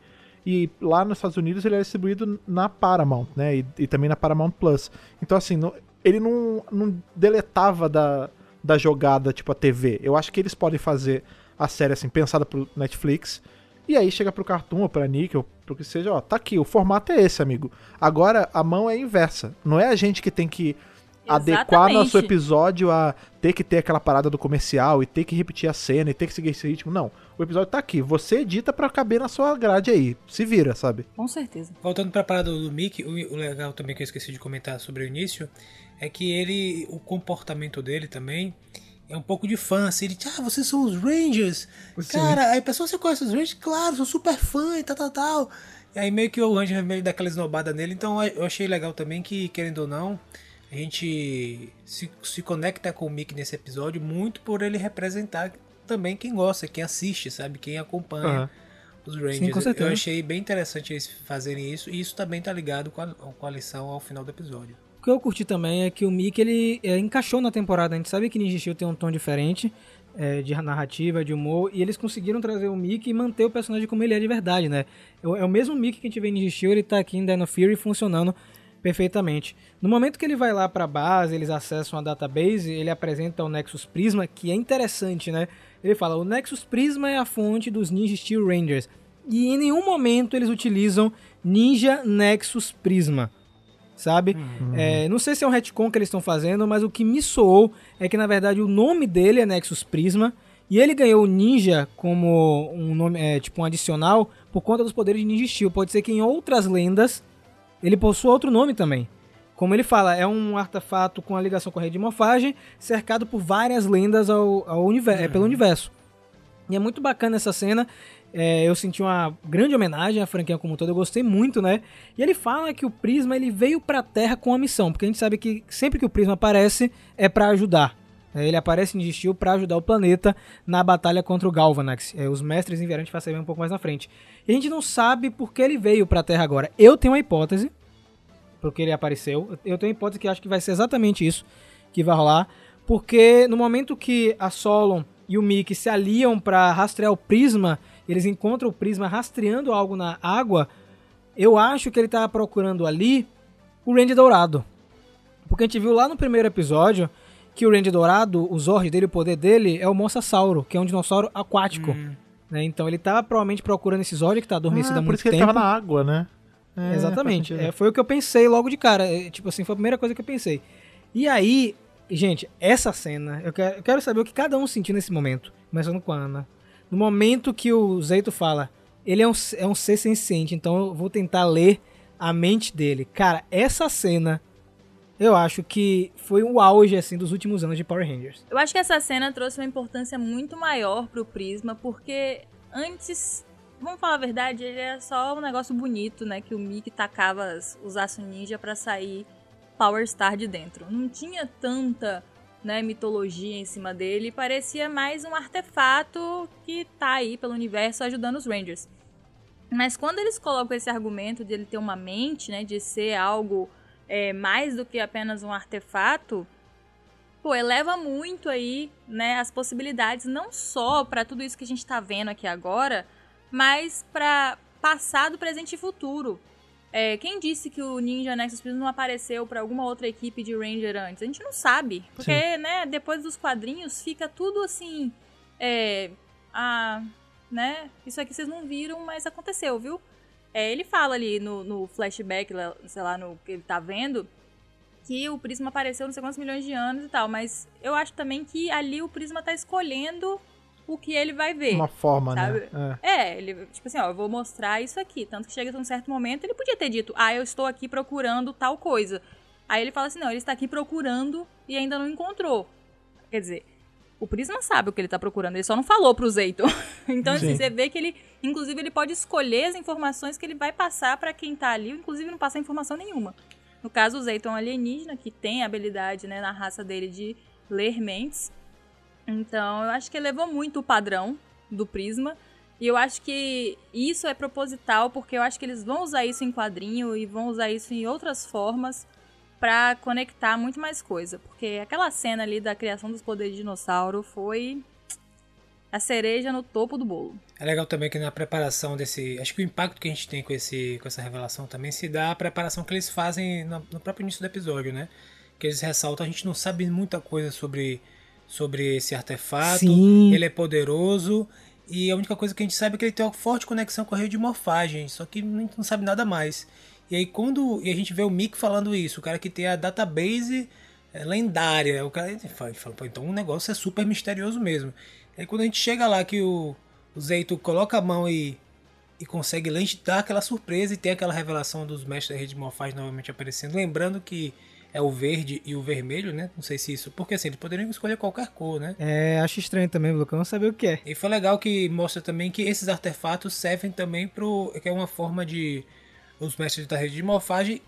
e lá nos Estados Unidos ele era distribuído na Paramount, né? E, e também na Paramount Plus. Então, assim, não- ele não, não deletava da, da jogada, tipo, a TV. Eu acho que eles podem fazer a série, assim, pensada pro Netflix. E aí chega pro Cartoon ou pra Nick ou pro que seja, ó, tá aqui, o formato é esse, amigo. Agora a mão é inversa. Não é a gente que tem que adequar nosso episódio a ter que ter aquela parada do comercial e ter que repetir a cena e ter que seguir esse ritmo. Não. O episódio tá aqui. Você edita pra caber na sua grade aí. Se vira, sabe? Com certeza. Voltando pra parada do Mickey, o, legal também que eu esqueci de comentar sobre o início é que ele, o comportamento dele também é um pouco de fã, assim, ele, ah, vocês são os Rangers. Cara, aí a pessoa, você conhece os Rangers? Claro, sou super fã e tal, tal, tal. E aí meio que o Ranger meio daquela esnobada nele, então eu achei legal também que, querendo ou não, a gente se, se conecta com o Mickey nesse episódio muito por ele representar também quem gosta, quem assiste, sabe? Quem acompanha Aham. os Rangers. Sim, com certeza. Eu achei bem interessante eles fazerem isso, e isso também tá ligado com a, com a lição ao final do episódio. O que eu curti também é que o Mickey ele é, encaixou na temporada. A gente sabe que Ninja Steel tem um tom diferente é, de narrativa, de humor, e eles conseguiram trazer o Mickey e manter o personagem como ele é de verdade, né? É o é mesmo Mickey que a gente vê em Ninja Steel, ele tá aqui em Dino Fury funcionando perfeitamente. No momento que ele vai lá pra base, eles acessam a database, ele apresenta o Nexus Prisma, que é interessante, né? Ele fala, o Nexus Prisma é a fonte dos Ninja Steel Rangers. E em nenhum momento eles utilizam Ninja Nexus Prisma sabe? É, não sei se é um retcon que eles estão fazendo, mas o que me soou é que na verdade o nome dele é Nexus Prisma e ele ganhou o Ninja como um nome, é, tipo um adicional por conta dos poderes de Ninja Steel. Pode ser que em outras lendas ele possua outro nome também. Como ele fala, é um artefato com a ligação com a rede de morfagem, cercado por várias lendas ao, ao univer- é, pelo universo. E é muito bacana essa cena. É, eu senti uma grande homenagem à franquia como um todo, eu gostei muito, né? E ele fala que o Prisma ele veio pra Terra com a missão, porque a gente sabe que sempre que o Prisma aparece é pra ajudar. É, Ele aparece em Steel pra ajudar o planeta na batalha contra o Galvanax. É, os mestres enviaram, a gente vai saber um pouco mais na frente. E a gente não sabe por que ele veio pra Terra agora. Eu tenho uma hipótese, porque ele apareceu. Eu tenho uma hipótese que acho que vai ser exatamente isso que vai rolar. Porque no momento que a Solon e o Mickey se aliam pra rastrear o Prisma, eles encontram o Prisma rastreando algo na água, eu acho que ele tá procurando ali o Randy Dourado. Porque a gente viu lá no primeiro episódio que o Randy Dourado, o Zord dele, o poder dele é o Mosasauro, que é um dinossauro aquático. né? Então ele tá provavelmente procurando esse Zord que tá adormecido há Ah, por muito isso que tempo. ele tava na água, né? É, Exatamente. É, foi o que eu pensei logo de cara. É, tipo assim, foi a primeira coisa que eu pensei. E aí, gente, essa cena, eu quero, eu quero saber o que cada um sentiu nesse momento. Começando com a Ana. No momento que o Zeito fala, ele é um, é um ser senciente, então eu vou tentar ler a mente dele. Cara, essa cena, eu acho que foi o auge, assim, dos últimos anos de Power Rangers. Eu acho que essa cena trouxe uma importância muito maior pro Prisma, porque antes, vamos falar a verdade, ele era só um negócio bonito, né? Que o Mickey tacava os aço ninja pra sair Power Star de dentro. Não tinha tanta né, mitologia em cima dele, parecia mais um artefato que tá aí pelo universo ajudando os Rangers. Mas quando eles colocam esse argumento de ele ter uma mente, né, de ser algo é, mais do que apenas um artefato, pô, eleva muito aí, né, as possibilidades, não só pra tudo isso que a gente tá vendo aqui agora, mas pra passado, presente e futuro. É, quem disse que o Ninja Nexus Prism não apareceu pra alguma outra equipe de Ranger antes? A gente não sabe. Porque, né, depois dos quadrinhos fica tudo assim. É. Ah. Né? Isso aqui vocês não viram, mas aconteceu, viu? É, ele fala ali no, no flashback, sei lá, no que ele tá vendo, que o Prisma apareceu não sei quantos milhões de anos e tal. Mas eu acho também que ali o Prisma tá escolhendo o que ele vai ver. Uma forma, sabe? né? É. É, ele, tipo assim, ó, eu vou mostrar isso aqui. Tanto que chega a um certo momento, ele podia ter dito, ah, eu estou aqui procurando tal coisa. Aí ele fala assim, não, ele está aqui procurando e ainda não encontrou. Quer dizer, o Prisma sabe o que ele tá procurando, ele só não falou pro Zeiton. então, assim, Sim. você vê que ele, inclusive, ele pode escolher as informações que ele vai passar pra quem tá ali, ou inclusive não passar informação nenhuma. No caso, o Zeiton é um alienígena que tem a habilidade, né, na raça dele de ler mentes. Então, eu acho que elevou muito o padrão do Prisma. E eu acho que isso é proposital, porque eu acho que eles vão usar isso em quadrinho e vão usar isso em outras formas pra conectar muito mais coisa. Porque aquela cena ali da criação dos poderes de dinossauro foi a cereja no topo do bolo. É legal também que na preparação desse. Acho que o impacto que a gente tem com, esse, com essa revelação também se dá a preparação que eles fazem no, no próprio início do episódio, né? Que eles ressaltam, a gente não sabe muita coisa sobre, sobre esse artefato. Sim. Ele é poderoso. E a única coisa que a gente sabe é que ele tem uma forte conexão com a rede de morfagem. Só que a gente não sabe nada mais. E aí quando e a gente vê o Mick falando isso, o cara que tem a database é, lendária, o cara fala, ele fala, "Pô, então o negócio é super misterioso mesmo. Aí quando a gente chega lá que o, o Zeito coloca a mão e, e consegue dá aquela surpresa e tem aquela revelação dos mestres da rede de morfagem novamente aparecendo. Lembrando que é o verde e o vermelho, né? Não sei se isso. Porque assim, eles poderiam escolher qualquer cor, né? É, acho estranho também, Lucão, não saber o que é. E foi legal que mostra também que esses artefatos servem também pro. que é uma forma de os mestres da rede de morfagem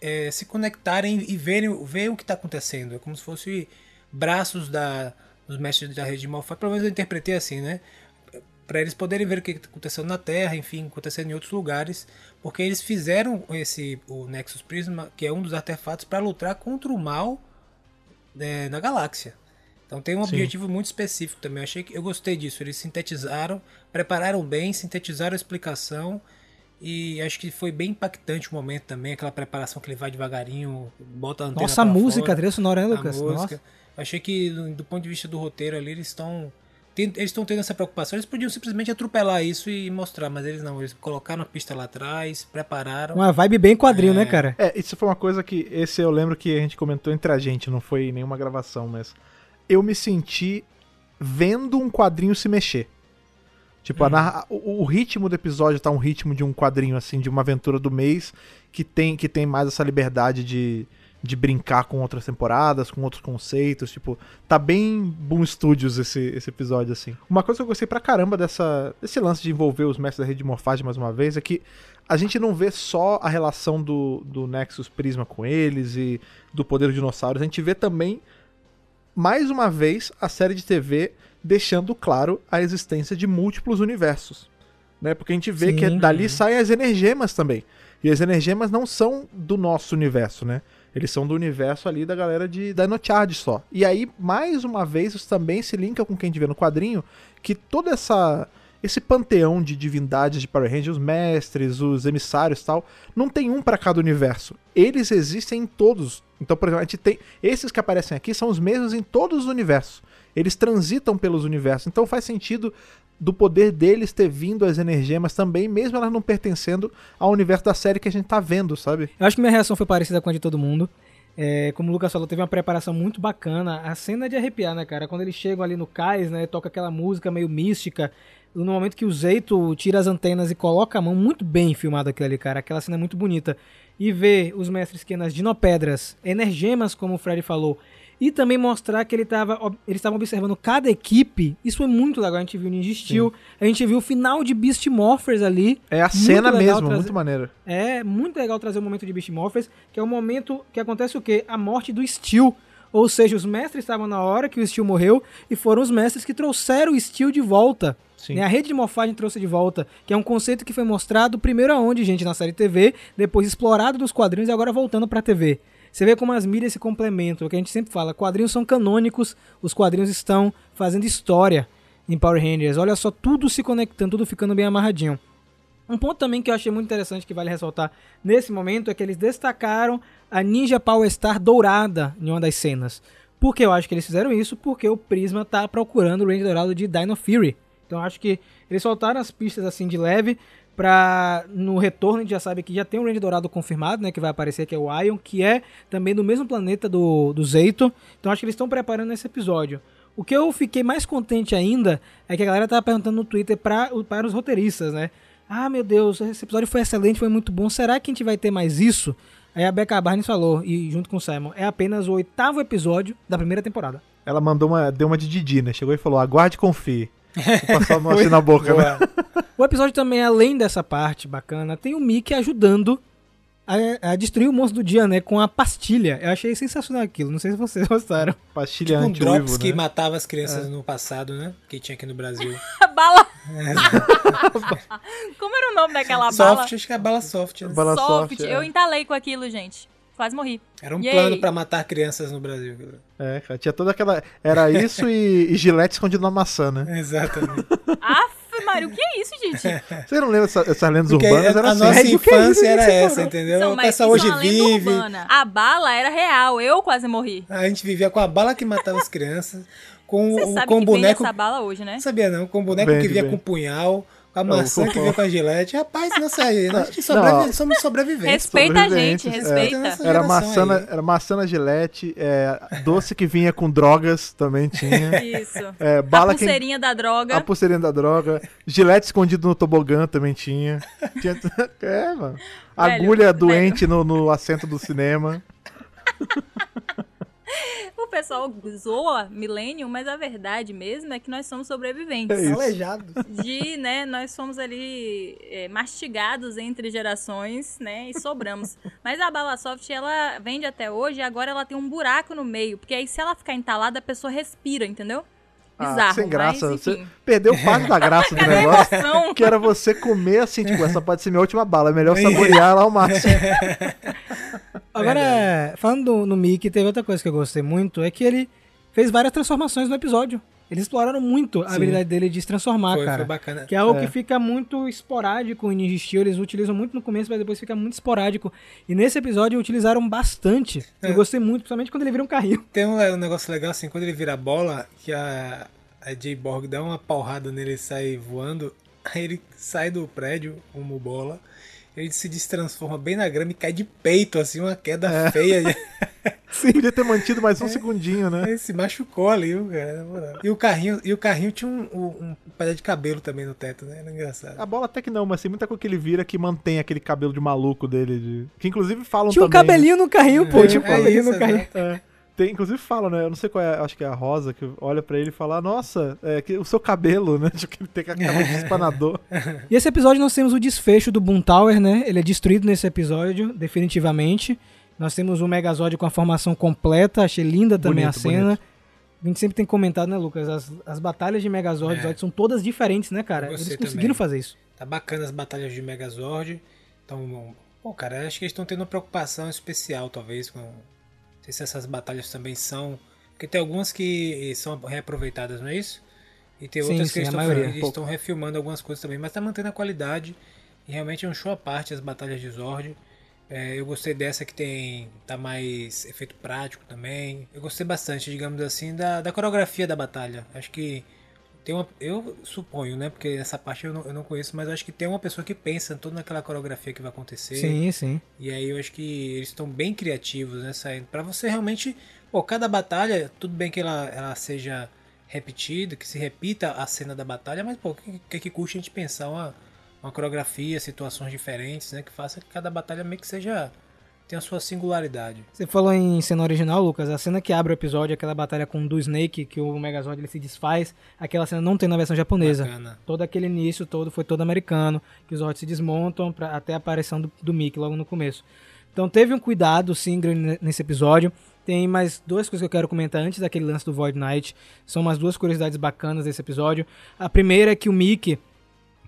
é, se conectarem e verem, verem o que está acontecendo. É como se fosse braços da, dos mestres da rede de morfagem. Pelo menos eu interpretei assim, né? Para eles poderem ver o que está acontecendo na Terra, enfim, acontecendo em outros lugares. Porque eles fizeram esse o Nexus Prisma, que é um dos artefatos, para lutar contra o mal é, na galáxia. Então tem um Sim. objetivo muito específico também. Eu achei que eu gostei disso. Eles sintetizaram, prepararam bem, sintetizaram a explicação e acho que foi bem impactante o momento também, aquela preparação que ele vai devagarinho, bota a antena Nossa, a música, a fora, trilha sonora, né, a Lucas? música. Nossa. Eu Achei que do, ponto de vista do roteiro ali eles estão eles estão tendo essa preocupação. Eles podiam simplesmente atropelar isso e mostrar, mas eles não. Eles colocaram a pista lá atrás, prepararam. Uma vibe bem quadrinho, É. né, cara? É, isso foi uma coisa que. Esse eu lembro que a gente comentou entre a gente, não foi nenhuma gravação, mas. Eu me senti vendo um quadrinho se mexer. Tipo, a narra- o, o ritmo do episódio tá um ritmo de um quadrinho, assim, de uma aventura do mês, que tem, que tem mais essa liberdade de, de brincar com outras temporadas, com outros conceitos. Tipo, tá bem Boom Studios esse, esse episódio, assim. Uma coisa que eu gostei pra caramba dessa, desse lance de envolver os mestres da rede de morfagem mais uma vez é que a gente não vê só a relação do, do Nexus Prisma com eles e do poder dos dinossauros, a gente vê também, mais uma vez, a série de TV deixando claro a existência de múltiplos universos. Né? Porque a gente vê Sim. que dali saem as energemas também. E as energemas não são do nosso universo, né? Eles são do universo ali da galera de Dinochard só. E aí, mais uma vez, isso também se linka com o que a gente vê no quadrinho, que toda essa esse panteão de divindades de Power Rangers, os mestres, os emissários e tal, não tem um pra cada universo. Eles existem em todos. Então, por exemplo, a gente tem esses que aparecem aqui são os mesmos em todos os universos. Eles transitam pelos universos. Então faz sentido do poder deles ter vindo as energemas também, mesmo elas não pertencendo ao universo da série que a gente tá vendo, sabe? Eu acho que minha reação foi parecida com a de todo mundo. É, como o Lucas falou, teve uma preparação muito bacana. A cena é de arrepiar, né, cara? Quando eles chegam ali no cais, né, toca aquela música meio mística. No momento que o Zeito tira as antenas e coloca a mão, muito bem filmado aquilo ali, cara. Aquela cena é muito bonita. E ver os mestres que nas dinopedras, energemas, como o Fred falou, e também mostrar que ele tava, eles estavam observando cada equipe. Isso é muito legal. A gente viu Ninja Steel, a gente viu o final de Beast Morphers ali. É a Muito cena mesmo, trazer- muito maneiro. É muito legal trazer o momento de Beast Morphers, que é o momento que acontece o quê? A morte do Steel. Ou seja, os mestres estavam na hora que o Steel morreu e foram os mestres que trouxeram o Steel de volta. Sim. Né? A rede de morfagem trouxe de volta, que é um conceito que foi mostrado primeiro aonde, gente, na série TV, depois explorado nos quadrinhos e agora voltando pra TV. Você vê como as mídias se complementam, o que a gente sempre fala, quadrinhos são canônicos, os quadrinhos estão fazendo história em Power Rangers. Olha só, tudo se conectando, tudo ficando bem amarradinho. Um ponto também que eu achei muito interessante que vale ressaltar nesse momento é que eles destacaram a Ninja Power Star dourada em uma das cenas. Por que eu acho que eles fizeram isso? Porque o Prisma tá procurando o Ranger dourado de Dino Fury. Então acho que eles soltaram as pistas assim de leve pra no retorno a gente já sabe que já tem um Ranger dourado confirmado, né, que vai aparecer que é o Ion, que é também do mesmo planeta do do Zeito. Então acho que eles estão preparando esse episódio. O que eu fiquei mais contente ainda é que a galera tava perguntando no Twitter pra, para os roteiristas, né? Ah, meu Deus, esse episódio foi excelente, foi muito bom. Será que a gente vai ter mais isso? Aí a Becca Barnes falou, e junto com o Simon, é apenas o oitavo episódio da primeira temporada. Ela mandou uma, deu uma de Didi, né? Chegou e falou: aguarde e confie. Passar a mão assim na boca, né? O episódio também, além dessa parte bacana, tem o Mickey ajudando a, a destruir o monstro do dia, né? Com a pastilha. Eu achei sensacional aquilo. Não sei se vocês gostaram. Pastilha Um anti-uivo, drops que né? matava as crianças no passado, né? Que tinha aqui no Brasil. bala. Como era o nome daquela bala? soft, acho que é a bala soft. Né? Bala Soft. soft, é. Eu entalei com aquilo, gente. Quase morri. Era um Yay. plano pra matar crianças no Brasil. É, cara, tinha toda aquela... Era isso e, e gilete escondido na maçã, né? Exatamente. Aff, Mário, o que é isso, gente? Você não lembra essa- essas lendas Porque urbanas? a Era assim. nossa é isso, infância era essa, entendeu? Não, mas hoje é lenda vive. urbana. A bala era real. Eu quase morri. A gente vivia com a bala que matava as crianças, com Você o sabe com que boneco. vende essa bala hoje, né? Não sabia não, com o boneco Vende, que via vende. com punhal, a maçã que via com a gilete. Rapaz, nossa, a gente sobrevive, Não. somos sobreviventes. Respeita a gente, sobreviventes, respeita. é. Era maçã, na, era maçã na gilete, é, doce que vinha com drogas também tinha. Isso. É, bala a que- pulseirinha da droga. A pulseirinha da droga. Gilete escondido no tobogã também tinha. Tinha- é, mano. Agulha velho. doente no, no assento do cinema. O pessoal zoa Millennium, mas a verdade mesmo é que nós somos sobreviventes. É isso. Aleijado. De, né, nós fomos ali é, mastigados entre gerações, né, e sobramos. Mas a bala soft, ela vende até hoje e agora ela tem um buraco no meio, porque aí se ela ficar entalada, a pessoa respira, entendeu? Bizarro, ah, sem graça. mas Você perdeu parte da graça do negócio. Que era você comer assim, tipo, essa pode ser minha última bala. É melhor saborear lá ao máximo. Agora, falando do- no Mickey, teve outra coisa que eu gostei muito, é que ele fez várias transformações no episódio. Eles exploraram muito a Sim. habilidade dele de se transformar, Foi, cara. foi bacana. Que é algo É. que fica muito esporádico em Ninja Steel. Eles utilizam muito no começo, mas depois fica muito esporádico. E nesse episódio utilizaram bastante. É. Eu gostei muito, principalmente quando ele vira um carrinho. Tem um, um negócio legal assim, quando ele vira a bola, que a, a Jay Borg dá uma porrada nele e sai voando, aí ele sai do prédio como bola, ele se destransforma bem na grama e cai de peito, assim, uma queda É. feia. Podia ter mantido mais um segundinho, né? Ele se machucou ali, viu, cara. E o carrinho, e o carrinho tinha um, um, um pedaço de cabelo também no teto, né? Era engraçado. A bola até que não, mas tem muita coisa que ele vira que mantém aquele cabelo de maluco dele. de- Que inclusive falam Tinha um também. né? cabelinho no carrinho, pô. Tinha um É cabelinho isso, no carrinho. exato. É. Tem, inclusive falam, né? Eu não sei qual é, acho que é a Rosa, que olha pra ele e fala: Nossa, é, que o seu cabelo, né? Tipo, que ele tem cabelo de espanador. E esse episódio nós temos o desfecho do Boom Tower, né? Ele é destruído nesse episódio, definitivamente. Nós temos o Megazord com a formação completa, achei linda também Bonito, a cena. bonito. A gente sempre tem comentado, né, Lucas? As, as batalhas de Megazord É. São todas diferentes, né, cara? Eles conseguiram também. fazer isso. Tá bacana as batalhas de Megazord. Então, pô, cara, acho que eles estão tendo uma preocupação especial, talvez, com. Sei se essas batalhas também são. Porque tem algumas que são reaproveitadas, não é isso? E tem Sim, outras que estão, maioria. eles estão refilmando algumas coisas também, mas tá mantendo a qualidade. E realmente é um show à parte as batalhas de Zord. É, eu gostei dessa que tem. tá mais efeito prático também. Eu gostei bastante, digamos assim, da, da coreografia da batalha. Acho que tem uma, eu suponho, né? Porque essa parte eu não, eu não conheço, mas acho que tem uma pessoa que pensa toda naquela coreografia que vai acontecer. Sim, sim. E aí eu acho que eles estão bem criativos nessa para você realmente, pô, cada batalha, tudo bem que ela, ela seja repetida, que se repita a cena da batalha, mas pô, o que, que que custa a gente pensar uma, uma coreografia, situações diferentes, né, que faça que cada batalha meio que seja tenha a sua singularidade. Você falou em cena original, Lucas, a cena que abre o episódio, aquela batalha com o do Snake, que o Megazord ele se desfaz, aquela cena não tem na versão japonesa. Bacana. Todo aquele início todo foi todo americano, que os Zords se desmontam pra, até a aparição do, do Mickey logo no começo. Então teve um cuidado, sim, nesse episódio. Tem mais duas coisas que eu quero comentar antes daquele lance do Void Knight. São umas duas curiosidades bacanas desse episódio. A primeira é que o Mickey,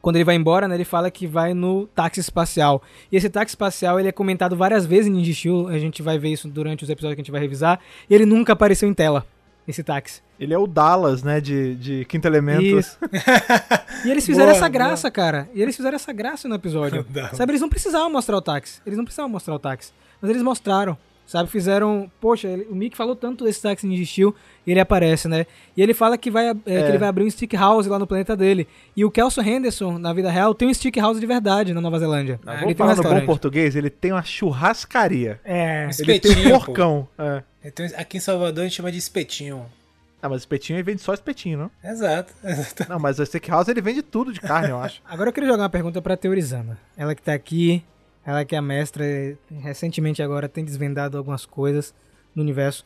quando ele vai embora, né, ele fala que vai no táxi espacial. E esse táxi espacial ele é comentado várias vezes em Ninja Steel, a gente vai ver isso durante os episódios que a gente vai revisar. E ele nunca apareceu em tela, esse táxi. Ele é o Dallas, né? De, de Quinto Elemento. Isso. E eles fizeram Boa, essa boa. graça, cara. E eles fizeram essa graça no episódio. Sabe, eles não precisavam mostrar o táxi. Eles não precisavam mostrar o táxi. Mas eles mostraram. Sabe, fizeram. Poxa, ele- o Mick falou tanto desse táxi Ninja Steel e ele aparece, né? E ele fala que, vai, é, que ele vai abrir um stick house lá no planeta dele. E o Kelso Henderson, na vida real, tem um stick house de verdade na Nova Zelândia. Não, ele vamos tem um falar no bom português, ele tem uma churrascaria. É. Ele tem um porcão. É. Então, aqui em Salvador a gente chama de espetinho. Ah, mas espetinho ele vende só espetinho, não? Exato. exato. Não, mas o Steakhouse ele vende tudo de carne, eu acho. Agora eu queria jogar uma pergunta pra Teorizana. Ela que tá aqui, ela que é a mestra, e recentemente agora tem desvendado algumas coisas no universo.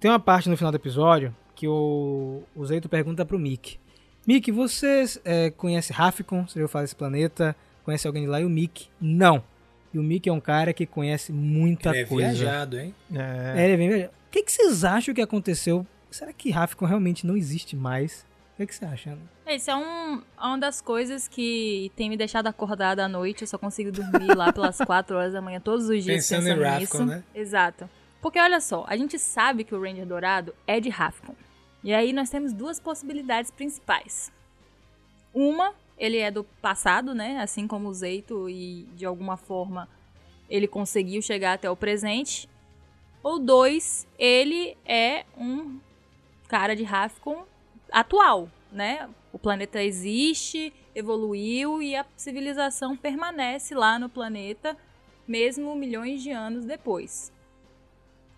Tem uma parte no final do episódio que o, o Zeito pergunta pro Mick. Mick, você é, conhece Rafficon? Você já ouviu falar desse planeta? Conhece alguém de lá? E o Mick, não. E o Mickey é um cara que conhece muita Ele é coisa. viajado, hein? É. É, ele é bem viajado. O que, que vocês acham que aconteceu? Será que Rafcon realmente não existe mais? O que, você acha, Ana? Isso é um, é uma das coisas que tem me deixado acordada à noite. Eu só consigo dormir lá pelas 4 horas da manhã todos os dias Pensando pensando, em Rafcon, nisso. né? Exato. Porque olha só, a gente sabe que o Ranger Dourado é de Rafcon. E aí nós temos duas possibilidades principais. Uma, ele é do passado, né? Assim como o Zeito e de alguma forma ele conseguiu chegar até o presente. Ou dois, ele é um cara de Rafcon atual, né? O planeta existe, evoluiu e a civilização permanece lá no planeta, mesmo milhões de anos depois.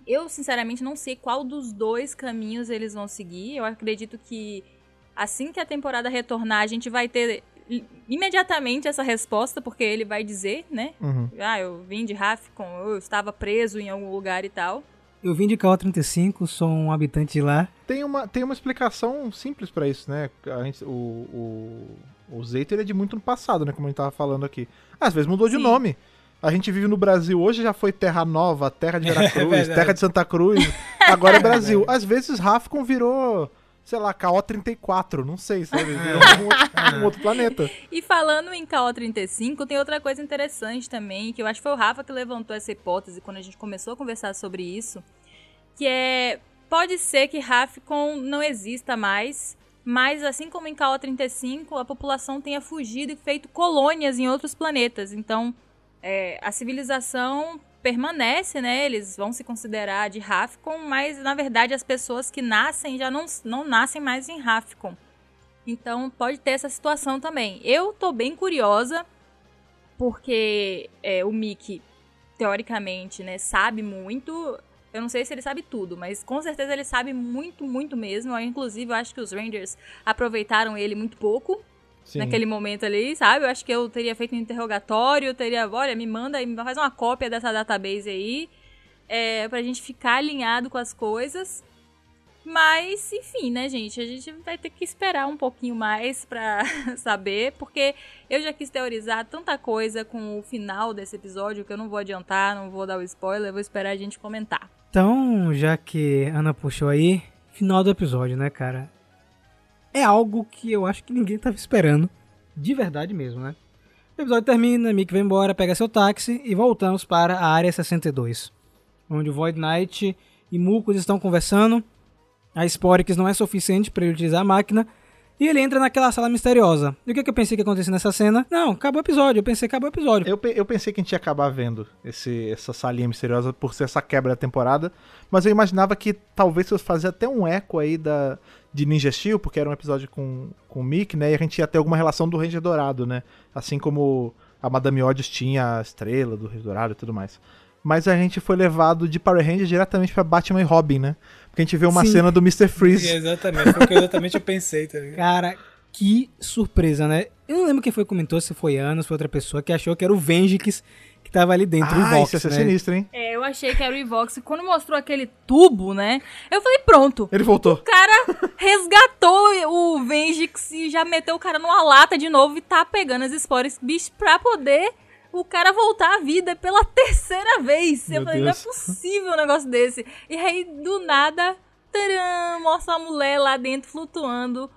Eu, sinceramente, não sei qual dos dois caminhos eles vão seguir. Eu acredito que assim que a temporada retornar, a gente vai ter imediatamente essa resposta, porque ele vai dizer, né? Uhum. Ah, eu vim de Rafcon, eu estava preso em algum lugar e tal. Eu vim de KO35, sou um habitante de lá. Tem uma, tem uma explicação simples pra isso, né? Gente- o, o, o Zeito ele é de muito no passado, né? Como a gente tava falando aqui. Às vezes mudou de Sim. nome. A gente vive no Brasil hoje, já foi Terra Nova, Terra de Veracruz, verdade. Terra de Santa Cruz, agora é Brasil. Às vezes Rafcon virou, sei lá, KO34, não sei, sabe? Virou um outro, um outro planeta. E falando em KO35, tem outra coisa interessante também, que eu acho que foi o Rafa que levantou essa hipótese quando a gente começou a conversar sobre isso, que é pode ser que Rafcon não exista mais, mas assim como em KO35, a população tenha fugido e feito colônias em outros planetas. Então, é, a civilização permanece, né? Eles vão se considerar de Rafcon, mas na verdade as pessoas que nascem já não, não nascem mais em Rafcon. Então pode ter essa situação também. Eu tô bem curiosa, porque é, o Mickey, teoricamente, né, sabe muito. Eu não sei se ele sabe tudo, mas com certeza ele sabe muito, muito mesmo. Inclusive, eu acho que os Rangers aproveitaram ele muito pouco Sim. naquele momento ali, sabe? Eu acho que eu teria feito um interrogatório, eu teria, olha, me manda aí, faz uma cópia dessa database aí, é, pra gente ficar alinhado com as coisas. Mas, enfim, né, gente? A gente vai ter que esperar um pouquinho mais pra saber, porque eu já quis teorizar tanta coisa com o final desse episódio que eu não vou adiantar, não vou dar o spoiler, eu vou esperar a gente comentar. Então, já que Ana puxou aí, final do episódio, né, cara? É algo que eu acho que ninguém tava esperando. De verdade mesmo, né? O episódio termina, Mick vai embora, pega seu táxi e voltamos para a área 62. Onde o Void Knight e Mucos estão conversando. A Sporix não é suficiente para ele utilizar a máquina. E ele entra naquela sala misteriosa. E o que, que eu pensei que ia acontecer nessa cena? Não, acabou o episódio. Eu pensei que acabou o episódio. Eu, eu pensei que a gente ia acabar vendo esse, essa salinha misteriosa por ser essa quebra da temporada, mas eu imaginava que talvez fosse fazer até um eco aí da, de Ninja Steel, porque era um episódio com, com o Mick, né? E a gente ia ter alguma relação do Ranger Dourado, né? Assim como a Madame Odds tinha a estrela do Ranger Dourado e tudo mais. Mas a gente foi levado de Power Ranger diretamente pra Batman e Robin, né? Porque a gente vê uma Sim. cena do Mr. Freeze. Exatamente, foi o que exatamente eu pensei, tá ligado? Cara, que surpresa, né? Eu não lembro quem foi que comentou, se foi Ana, se foi outra pessoa, que achou que era o Vengix que tava ali dentro, o ah, Vox, isso ia ser né? sinistro, hein? É, eu achei que era o Evox. e Quando mostrou aquele tubo, né? Eu falei, pronto. Ele voltou. O cara resgatou o Vengix e já meteu o cara numa lata de novo e tá pegando as esporas bicho pra poder o cara voltar à vida pela terceira vez. Meu eu falei, Deus. não é possível um negócio desse. E aí, do nada, taram, mostra uma mulher lá dentro flutuando,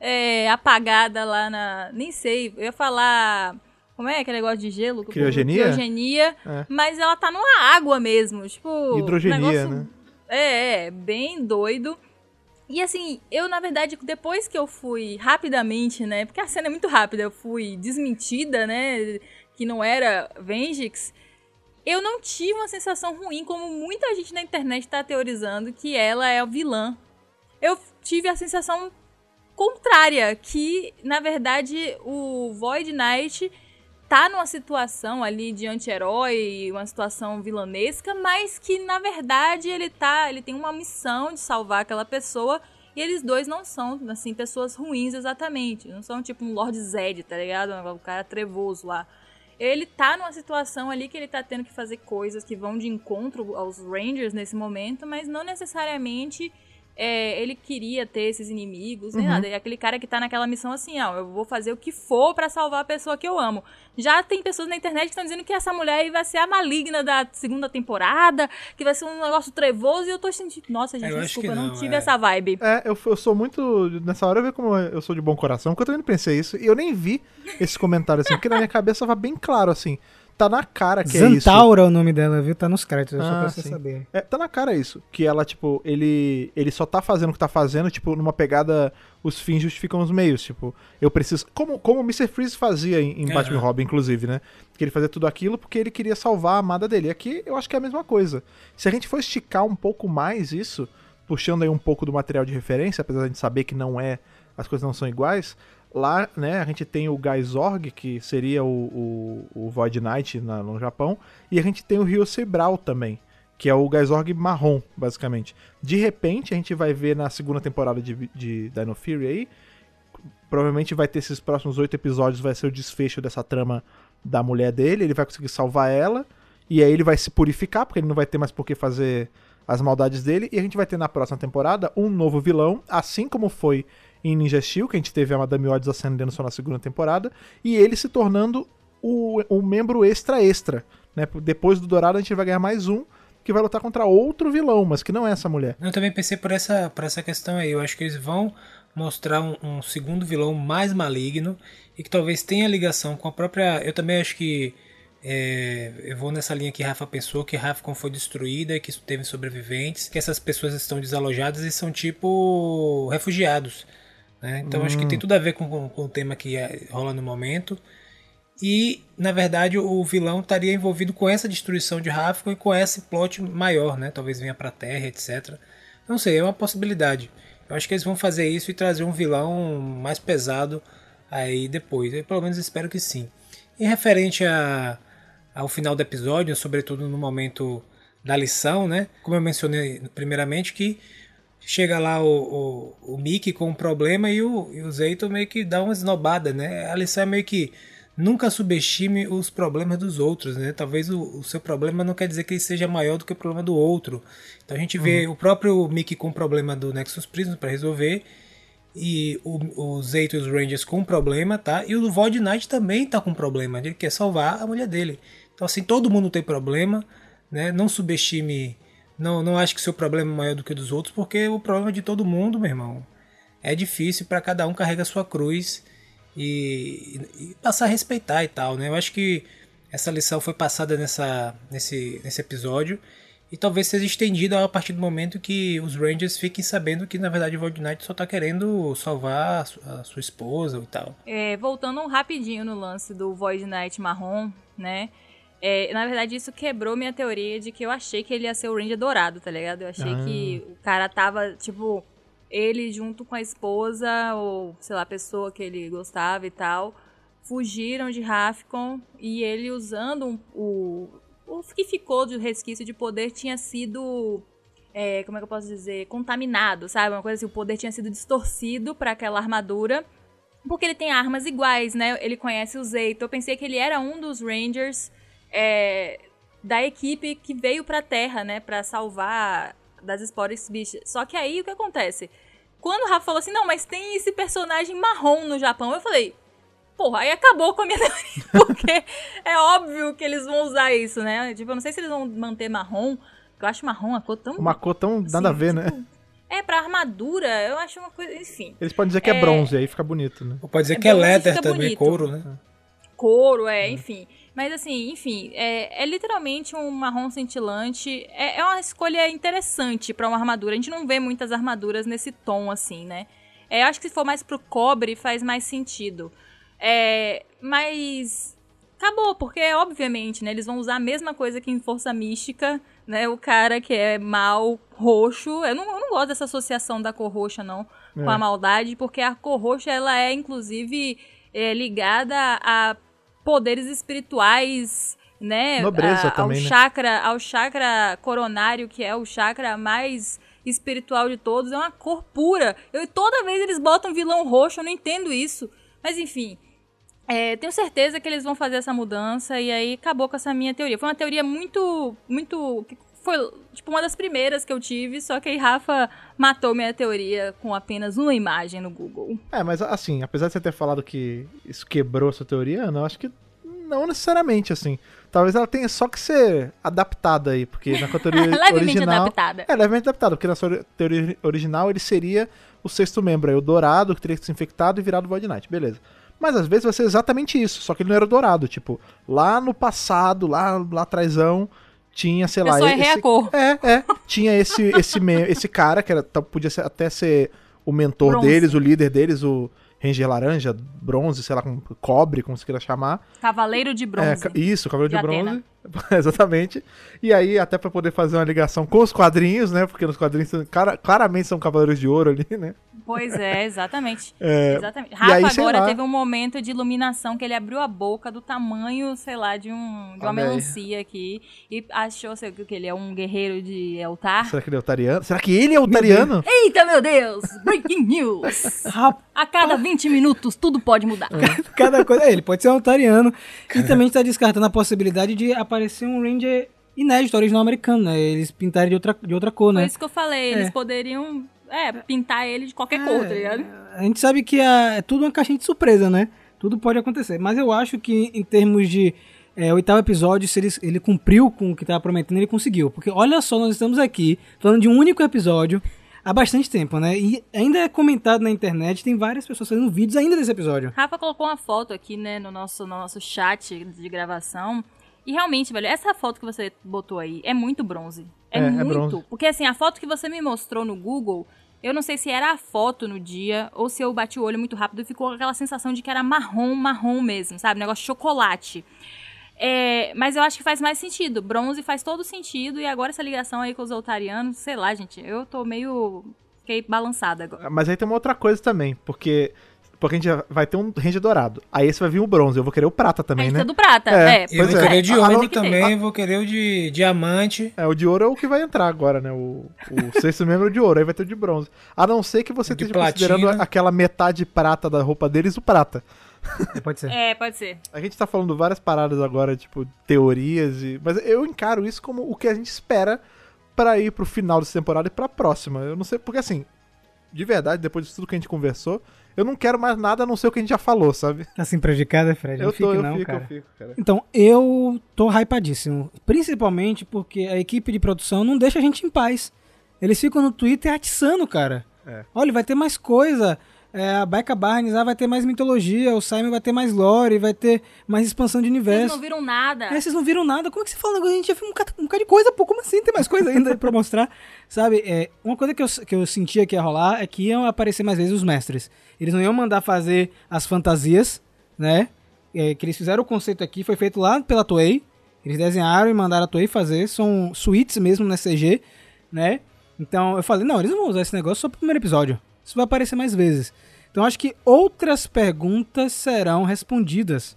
é, apagada lá na. Nem sei, eu ia falar. Como é aquele negócio de gelo? o Criogenia? Criogenia. É. Mas ela tá numa água mesmo. Tipo. Hidrogenia, negócio né? é, é, bem doido. E assim, eu na verdade, depois que eu fui rapidamente, né? Porque a cena é muito rápida, eu fui desmentida, né? Que não era Vengix. Eu não tive uma sensação ruim, como muita gente na internet tá teorizando, que ela é a vilã. Eu tive a sensação contrária, que na verdade o Void Knight tá numa situação ali de anti-herói, uma situação vilanesca, mas que na verdade ele tá, ele tem uma missão de salvar aquela pessoa e eles dois não são assim pessoas ruins exatamente, não são tipo um Lord Zed, tá ligado? O cara trevoso lá. Ele tá numa situação ali que ele tá tendo que fazer coisas que vão de encontro aos Rangers nesse momento, mas não necessariamente é, ele queria ter esses inimigos, nem Uhum. nada. É aquele cara que tá naquela missão assim, ó, eu vou fazer o que for pra salvar a pessoa que eu amo. Já tem pessoas na internet que estão dizendo que essa mulher aí vai ser a maligna da segunda temporada, que vai ser um negócio trevoso, e eu tô sentindo. Nossa, gente, Eu acho desculpa, não não, tive é. essa vibe. É, eu, eu sou muito. Nessa hora eu vi como eu sou de bom coração, porque eu também não pensei isso. E eu nem vi esse comentário assim, porque na minha cabeça tava bem claro assim. Tá na cara que é isso. Zantaura é o nome dela, viu? Tá nos créditos, só Ah, pra você sim. saber. É, tá na cara isso. Que ela, tipo, ele. Ele só tá fazendo o que tá fazendo, tipo, numa pegada. Os fins justificam os meios. Tipo, eu preciso. Como, como o Mr. Freeze fazia em, em Batman e Aham. Robin, inclusive, né? Que ele fazia tudo aquilo porque ele queria salvar a amada dele. E aqui eu acho que é a mesma coisa. Se a gente for esticar um pouco mais isso, puxando aí um pouco do material de referência, apesar de a gente saber que não é. As coisas não são iguais. Lá, né, a gente tem o Guy Zorg, que seria o, o, o Void Knight na- no Japão, e a gente tem o Ryo Sebral também, que é o Gazorg marrom, basicamente. De repente, a gente vai ver na segunda temporada de, de Dino Fury aí, provavelmente vai ter esses próximos oito episódios, vai ser o desfecho dessa trama da mulher dele, ele vai conseguir salvar ela, e aí ele vai se purificar, porque ele não vai ter mais por que fazer as maldades dele, e a gente vai ter na próxima temporada um novo vilão, assim como foi em Ninja Steel, que a gente teve a Madame Odds ascendendo só na segunda temporada, e ele se tornando o, o membro extra-extra. Né? Depois do Dourado a gente vai ganhar mais um, que vai lutar contra outro vilão, mas que não é essa mulher. Eu também pensei por essa, por essa questão aí. Eu acho que eles vão mostrar um, um segundo vilão mais maligno e que talvez tenha ligação com a própria. Eu também acho que. é, eu vou nessa linha que Rafa pensou, que Rafcon foi destruída, que teve sobreviventes, que essas pessoas estão desalojadas e são tipo refugiados. Né? Então acho que tem tudo a ver com, com- com o tema que é- rola no momento. E, na verdade, o vilão estaria envolvido com essa destruição de Rafcon e com esse plot maior, né? Talvez venha pra Terra, etc. Não sei, é uma possibilidade. Eu acho que eles vão fazer isso e trazer um vilão mais pesado aí depois. Eu, pelo menos espero que sim. E referente a, ao final do episódio, sobretudo no momento da lição, né? Como eu mencionei primeiramente, que chega lá o, o, o Mickey com um problema e o, e o Zeito meio que dá uma esnobada, né? A lição é meio que nunca subestime os problemas dos outros, né? Talvez o, o seu problema não quer dizer que ele seja maior do que o problema do outro. Então a gente vê o próprio Mickey com o problema do Nexus Prism para resolver e o, o Zeito e os Rangers com um problema, tá? E o Void Knight também tá com um problema, ele quer salvar a mulher dele. Então assim, todo mundo tem problema, né? Não subestime, não, não acho que seu problema é maior do que o dos outros, porque o problema é de todo mundo, meu irmão. É difícil para cada um carrega a sua cruz e, e passar a respeitar e tal, né? Eu acho que essa lição foi passada nessa, nesse, nesse episódio e talvez seja estendida a partir do momento que os Rangers fiquem sabendo que na verdade o Void Knight só tá querendo salvar a su- a sua esposa e tal. É, voltando rapidinho no lance do Void Knight marrom, né? É, na verdade, isso quebrou minha teoria de que eu achei que ele ia ser o Ranger dourado, tá ligado? Eu achei Ah. que o cara tava, tipo, ele junto com a esposa, ou sei lá, a pessoa que ele gostava e tal, fugiram de Rafcon e ele usando um- o. O que ficou de resquício de poder tinha sido é, como é que eu posso dizer, contaminado, sabe? Uma coisa assim, o poder tinha sido distorcido pra aquela armadura. Porque ele tem armas iguais, né? Ele conhece o Zeito. Eu pensei que ele era um dos Rangers é, da equipe que veio pra Terra, né? Pra salvar das esporas bichas. Só que aí o que acontece? Quando o Rafa falou assim, não, mas tem esse personagem marrom no Japão, eu falei, porra, aí acabou com a minha teoria. Porque é óbvio que eles vão usar isso, né? Tipo, eu não sei se eles vão manter marrom, porque eu acho marrom a cor tão. Uma cor tão nada a ver, né? É, pra armadura, eu acho uma coisa. Enfim. Eles podem dizer que é, É. bronze, aí fica bonito, né? Ou pode dizer É que é leather também, bonito. couro, né? couro, é, enfim. Mas assim, enfim, é, é literalmente um marrom cintilante. É, é uma escolha interessante pra uma armadura. A gente não vê muitas armaduras nesse tom, assim, né? É, eu acho que se for mais pro cobre, faz mais sentido. É, mas acabou, porque obviamente, né, eles vão usar a mesma coisa que em Força Mística, né? O cara que é mal roxo. Eu não, eu não gosto dessa associação da cor roxa, não, com É. a maldade, porque a cor roxa, ela é, inclusive, é, ligada a poderes espirituais, né? Nobreza a- também, ao né? chakra, ao chakra coronário, que é o chakra mais espiritual de todos, é uma cor pura. Eu toda vez eles botam vilão roxo, eu não entendo isso. Mas enfim, é, tenho certeza que eles vão fazer essa mudança e aí acabou com essa minha teoria. Foi uma teoria muito, muito que foi tipo uma das primeiras que eu tive, só que aí Rafa matou minha teoria com apenas uma imagem no Google. É, mas assim, apesar de você ter falado que isso quebrou a sua teoria, Ana, eu acho que não necessariamente, assim. Talvez ela tenha só que ser adaptada aí, porque na sua teoria Levemente original... adaptada. É, levemente adaptada, porque na sua teoria original ele seria o sexto membro aí, o dourado, que teria que ser infectado e virado Void Knight, beleza. Mas às vezes vai ser exatamente isso, só que ele não era o dourado, tipo, lá no passado, lá, lá atrásão, tinha, sei lá... só errei a cor. É, é. Tinha esse, esse, esse cara, que era, tá- podia ser- até ser o mentor Bronze. deles, o líder deles, o Ranger Laranja, bronze, sei lá, com cobre, como você queira chamar. Cavaleiro de É, bronze. ca- isso, cabelo de, De bronze. Atena. Exatamente. E aí, até pra poder fazer uma ligação com os quadrinhos, né? Porque nos quadrinhos cara- claramente são cavaleiros de ouro ali, né? Pois é, exatamente. É, exatamente. e Rafa aí, agora lá. teve um momento de iluminação que ele abriu a boca do tamanho, sei lá, de, um, de uma aí. melancia aqui e achou sei, que ele é um guerreiro de Eltar. Será que ele é otariano? Será que ele é otariano? Eita, meu Deus! Breaking news! A cada 20 minutos tudo pode mudar. Cada coisa. É, ele pode ser um altariano. E também está descartando a possibilidade de aparecer um Ranger inédito, original americano, né? Eles pintarem de outra, de outra cor, Foi né? isso que eu falei. Eles É. poderiam é, pintar ele de qualquer cor, tá ligado? A gente sabe que a- é tudo uma caixinha de surpresa, né? Tudo pode acontecer. Mas eu acho que em termos de é, oitavo episódio, se ele, ele cumpriu com o que estava prometendo, ele conseguiu. Porque olha só, nós estamos aqui falando de um único episódio há bastante tempo, né? E ainda é comentado na internet, tem várias pessoas fazendo vídeos ainda desse episódio. Rafa colocou uma foto aqui, né, no nosso, no nosso chat de gravação. E realmente, velho, essa foto que você botou aí é muito bronze. É, É, é muito. bronze. Porque assim, a foto que você me mostrou no Google, eu não sei se era a foto no dia ou se eu bati o olho muito rápido e ficou aquela sensação de que era marrom, marrom mesmo, sabe? Negócio de chocolate. É, mas eu acho que faz mais sentido. Bronze faz todo sentido. E agora essa ligação aí com os altarianos, sei lá, gente, eu tô meio. Fiquei balançada agora. Mas aí tem uma outra coisa também, porque. Porque a gente vai ter um Ranger dourado. Aí esse vai vir o bronze. Eu vou querer o prata A também, gente né? tá do prata. É, É, Eu Pois vou é. querer o de ouro tem que ter. também, vou querer o de diamante. É, o de ouro é o que vai entrar agora, né? O, o sexto membro é o de ouro, aí vai ter o de bronze. A não ser que você De esteja considerando platina. aquela metade prata da roupa deles o prata. É, pode ser. É, pode ser. A gente tá falando várias paradas agora, tipo, teorias e. Mas eu encaro isso como o que a gente espera pra ir pro final dessa temporada e pra próxima. Eu não sei, porque assim, de verdade, depois de tudo que a gente conversou, eu não quero mais nada a não ser o que a gente já falou, sabe? Tá assim prejudicado, Fred? Eu não tô, fique eu não, fico, cara. eu fico, cara. Então, eu tô hypadíssimo. Principalmente porque a equipe de produção não deixa a gente em paz. Eles ficam no Twitter atiçando, cara. É. Olha, vai ter mais coisa. É, a Becca Barnes ah, vai ter mais mitologia. O Simon vai ter mais lore. Vai ter mais expansão de Vocês universo. não viram nada. É, vocês não viram nada. Como é que você fala? A gente já viu um bocado, um bocado de coisa, pô. Como assim? Tem mais coisa ainda pra mostrar? Sabe? É, uma coisa que eu, que eu sentia que ia rolar é que iam aparecer mais vezes os mestres. Eles não iam mandar fazer as fantasias, né? É, que eles fizeram o conceito aqui, foi feito lá pela Toei. Eles desenharam e mandaram a Toei fazer. São suítes mesmo na CG, né? Então eu falei, não, eles não vão usar esse negócio só pro primeiro episódio. Isso vai aparecer mais vezes. Então acho que outras perguntas serão respondidas.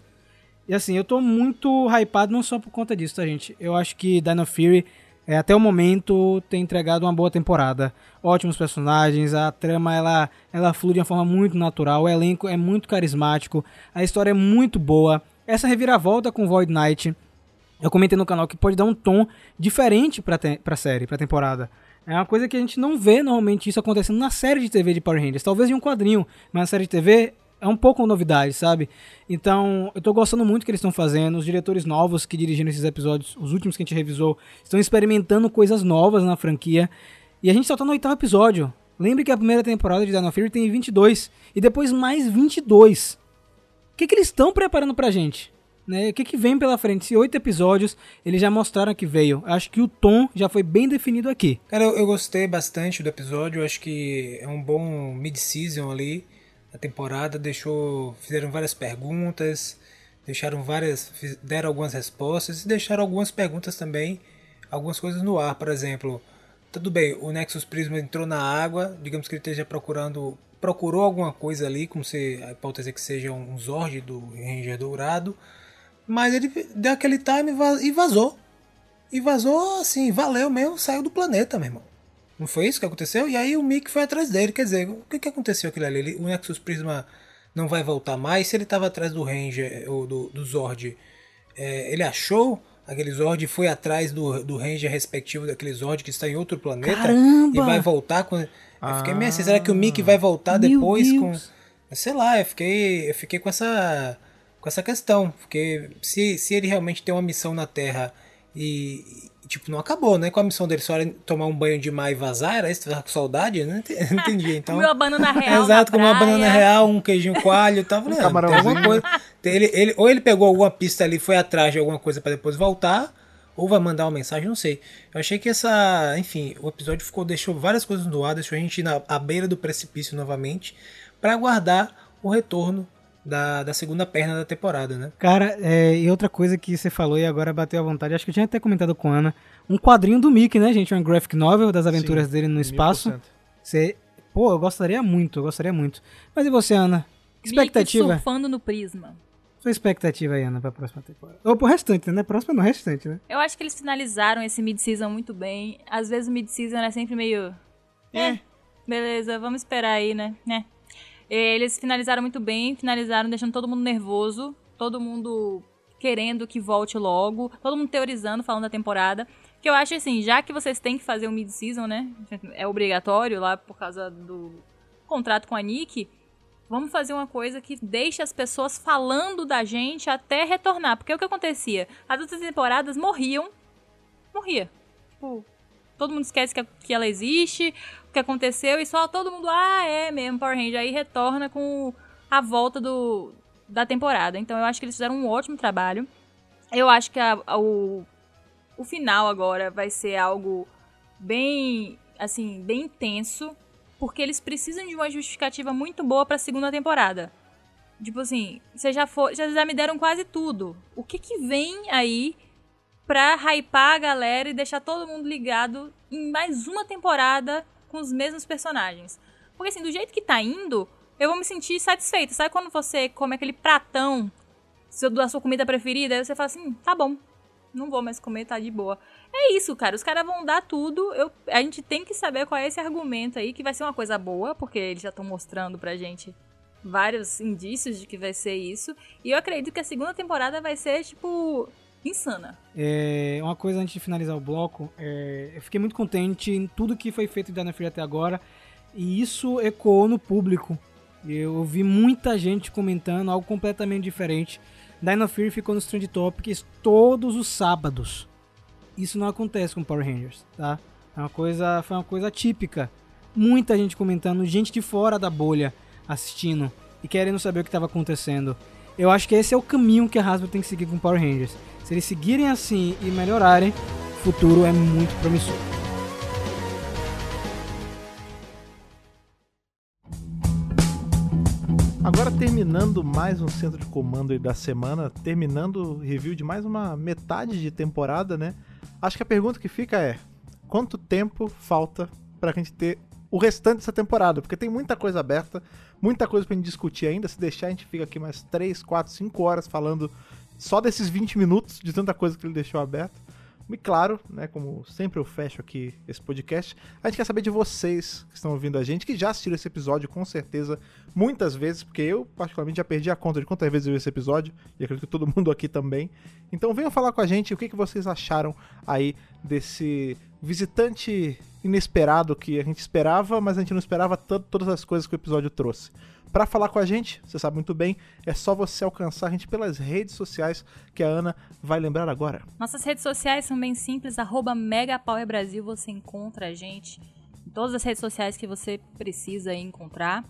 E assim, eu tô muito hypado não só por conta disso, tá, gente? Eu acho que Dino Fury, é, até o momento, tem entregado uma boa temporada. Ótimos personagens, a trama ela, ela flui de uma forma muito natural, o elenco é muito carismático, a história é muito boa. Essa reviravolta com Void Knight, eu comentei no canal que pode dar um tom diferente pra, te pra série, pra temporada. É uma coisa que a gente não vê normalmente isso acontecendo na série de TV de Power Rangers. Talvez em um quadrinho, mas na série de TV é um pouco novidade, sabe? Então, eu tô gostando muito do que eles estão fazendo. Os diretores novos que dirigiram esses episódios, os últimos que a gente revisou, estão experimentando coisas novas na franquia. E a gente só tá no oitavo episódio. Lembre que a primeira temporada de Dino Fury tem 22 e depois mais 22. O que, que eles estão preparando pra gente? Né? O que, que vem pela frente? Se oito episódios, eles já mostraram que veio. Acho que o tom já foi bem definido aqui. Cara, eu, eu gostei bastante do episódio. Acho que é um bom mid-season ali. A temporada deixou. Fizeram várias perguntas. Deixaram várias. Deram algumas respostas. E deixaram algumas perguntas também. Algumas coisas no ar, por exemplo. Tudo bem, o Nexus Prisma entrou na água. Digamos que ele esteja procurando. Procurou alguma coisa ali, como se a hipótese é que seja um Zord do Ranger Dourado. Mas ele deu aquele time e va- vazou. E vazou assim, valeu mesmo, saiu do planeta, meu irmão. Não foi isso que aconteceu? E aí o Mick foi atrás dele. Quer dizer, o que, que aconteceu aquilo ali? Ele- o Nexus Prisma não vai voltar mais. Se ele estava atrás do Ranger ou do, do Zord, é, ele achou aquele Zord foi atrás do, do Ranger respectivo daquele Zord que está em outro planeta Caramba! e vai voltar com. Eu fiquei meio assim, será que o Mickey vai voltar depois Deus. com. Sei lá, eu fiquei. Eu fiquei com essa. Com essa questão. Porque se, se ele realmente tem uma missão na Terra e. e, Tipo, não acabou, né? Com a missão dele só era tomar um banho de mar e vazar, era isso? Tava com saudade? Não ente- não entendi. Então, Comeu a banana real. Exato, na como uma banana real, um queijinho coalho e tal. Falei, ah, alguma coisa. Ele, ele, ou ele pegou alguma pista ali, foi atrás de alguma coisa pra depois voltar, ou vai mandar uma mensagem, não sei. Eu achei que essa. Enfim, o episódio ficou, deixou várias coisas no ar, deixou a gente na à beira do precipício novamente, pra aguardar o retorno da, da segunda perna da temporada, né? Cara, é, e outra coisa que você falou e agora bateu à vontade, acho que eu tinha até comentado com a Ana, um quadrinho do Mickey, né, gente? Um graphic novel das aventuras Sim, dele no espaço. 1000%. Você, pô, eu gostaria muito, eu gostaria muito. Mas e você, Ana? Que Mickey expectativa? surfando no prisma. Sua expectativa aí, Ana, pra próxima temporada? Ou pro restante, né? Próxima não, restante, né? Eu acho que eles finalizaram esse mid-season muito bem. Às vezes o mid-season é sempre meio. É. Beleza, vamos esperar aí, né? né? Eles finalizaram muito bem, finalizaram deixando todo mundo nervoso, todo mundo querendo que volte logo, todo mundo teorizando, falando da temporada. Que eu acho assim, já que vocês têm que fazer o mid-season, né? É obrigatório lá por causa do contrato com a Nick. Vamos fazer uma coisa que deixe as pessoas falando da gente até retornar. Porque o que acontecia? As outras temporadas morriam. Morria. Tipo, todo mundo esquece que, ela existe, que aconteceu, e só todo mundo, ah, é mesmo, Power Ranger. Aí retorna com a volta do, da temporada. Então eu acho que eles fizeram um ótimo trabalho. Eu acho que a- a- o, o final agora vai ser algo bem, assim, bem intenso, porque eles precisam de uma justificativa muito boa pra segunda temporada. Tipo assim, vocês já, for, já me deram quase tudo. O que que vem aí pra hypar a galera e deixar todo mundo ligado em mais uma temporada com os mesmos personagens? Porque assim, do jeito que tá indo, eu vou me sentir satisfeita. Sabe quando você come aquele pratão seu- da sua comida preferida? Aí você fala assim, tá bom, não vou mais comer, tá de boa. É isso, cara. Os caras vão dar tudo. Eu, a gente tem que saber qual é esse argumento aí, que vai ser uma coisa boa, porque eles já estão mostrando pra gente vários indícios de que vai ser isso. E eu acredito que a segunda temporada vai ser, tipo, insana. É, uma coisa antes de finalizar o bloco, é, eu fiquei muito contente em tudo que foi feito Dana Free até agora, e isso ecoou no público. Eu ouvi muita gente comentando algo completamente diferente. Dino Fury ficou nos Trend Topics todos os sábados. Isso não acontece com Power Rangers, tá? É uma coisa, foi uma coisa típica. Muita gente comentando, gente de fora da bolha assistindo e querendo saber o que estava acontecendo. Eu acho que esse é o caminho que a Hasbro tem que seguir com Power Rangers. Se eles seguirem assim e melhorarem, o futuro é muito promissor. Agora terminando mais um centro de comando da semana, terminando o review de mais uma metade de temporada, né? Acho que a pergunta que fica é: quanto tempo falta pra gente ter o restante dessa temporada? Porque tem muita coisa aberta, muita coisa pra gente discutir ainda. Se deixar, a gente fica aqui mais 3, 4, 5 horas falando só desses 20 minutos de tanta coisa que ele deixou aberto. E claro, né, como sempre eu fecho aqui esse podcast, a gente quer saber de vocês que estão ouvindo a gente, que já assistiram esse episódio com certeza muitas vezes, porque eu particularmente já perdi a conta de quantas vezes eu vi esse episódio, e acredito que todo mundo aqui também. Então venham falar com a gente o que, que vocês acharam aí desse visitante inesperado que a gente esperava, mas a gente não esperava tanto todas as coisas que o episódio trouxe. Para falar com a gente, você sabe muito bem, é só você alcançar a gente pelas redes sociais que a Ana vai lembrar agora. Nossas redes sociais são bem simples, arroba Brasil, você encontra a gente em todas as redes sociais que você precisa encontrar.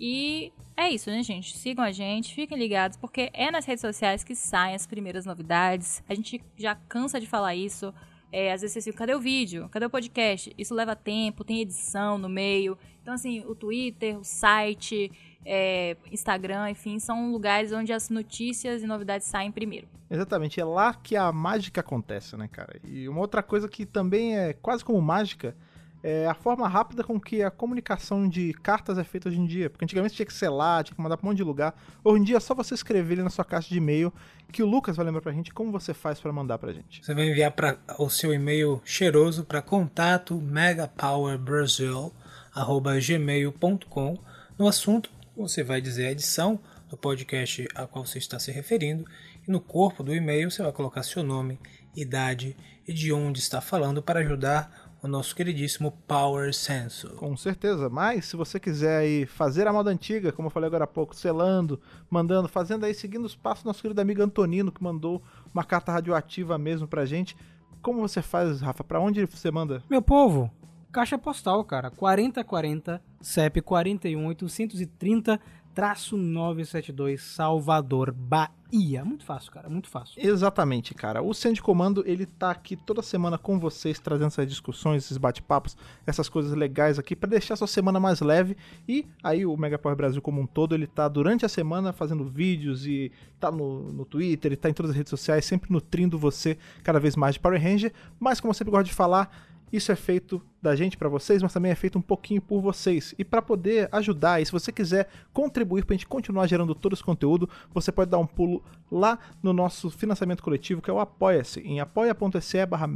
E é isso, né, gente? Sigam a gente, fiquem ligados, porque é nas redes sociais que saem as primeiras novidades. A gente já cansa de falar isso. É, às vezes vocês ficam, cadê o vídeo? Cadê o podcast? Isso leva tempo, tem edição no meio. Então, assim, o Twitter, o site, é, Instagram, enfim, são lugares onde as notícias e novidades saem primeiro. Exatamente, é lá que a mágica acontece, né, cara? E uma outra coisa que também é quase como mágica é a forma rápida com que a comunicação de cartas é feita hoje em dia. Porque antigamente tinha que selar, tinha que mandar pra um monte de lugar. Hoje em dia é só você escrever ele na sua caixa de e-mail, que o Lucas vai lembrar pra gente como você faz pra mandar pra gente. Você vai enviar para o seu e-mail cheiroso para contato megapowerbrasil@gmail.com. No assunto, você vai dizer a edição, do podcast a qual você está se referindo. E no corpo do e-mail você vai colocar seu nome, idade e de onde está falando para ajudar o nosso queridíssimo Power Senso. Com certeza, mas se você quiser aí fazer a moda antiga, como eu falei agora há pouco, selando, mandando, fazendo aí, seguindo os passos do nosso querido amigo Antonino, que mandou uma carta radioativa mesmo pra gente. Como você faz, Rafa? Pra onde você manda? Meu povo, caixa postal, cara. 4040 CEP 41830 traço 972 Salvador, Bahia. Muito fácil, cara, muito fácil. Exatamente, cara. O Centro de Comando, ele tá aqui toda semana com vocês, trazendo essas discussões, esses bate-papos, essas coisas legais aqui, pra deixar sua semana mais leve. E aí o Mega Power Brasil como um todo, ele tá durante a semana fazendo vídeos e tá no, no Twitter, ele tá em todas as redes sociais, sempre nutrindo você cada vez mais de Power Ranger. Mas como eu sempre gosto de falar, isso é feito da gente para vocês, mas também é feito um pouquinho por vocês. E para poder ajudar, e se você quiser contribuir para a gente continuar gerando todo esse conteúdo, você pode dar um pulo lá no nosso financiamento coletivo, que é o Apoia-se, em apoia.se barra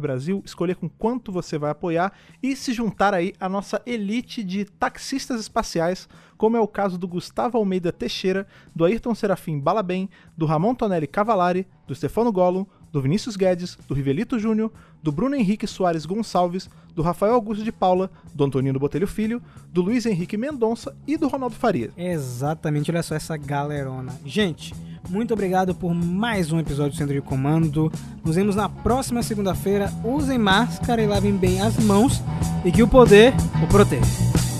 Brasil, escolher com quanto você vai apoiar e se juntar aí à nossa elite de taxistas espaciais, como é o caso do Gustavo Almeida Teixeira, do Ayrton Serafim Balabem, do Ramon Tonelli Cavalari, do Stefano Gollum, do Vinícius Guedes, do Rivelito Júnior, do Bruno Henrique Soares Gonçalves, do Rafael Augusto de Paula, do Antonino Botelho Filho, do Luiz Henrique Mendonça e do Ronaldo Faria. Exatamente, olha só essa galerona. Gente, muito obrigado por mais um episódio do Centro de Comando. Nos vemos na próxima segunda-feira. Usem máscara e lavem bem as mãos e que o poder o proteja.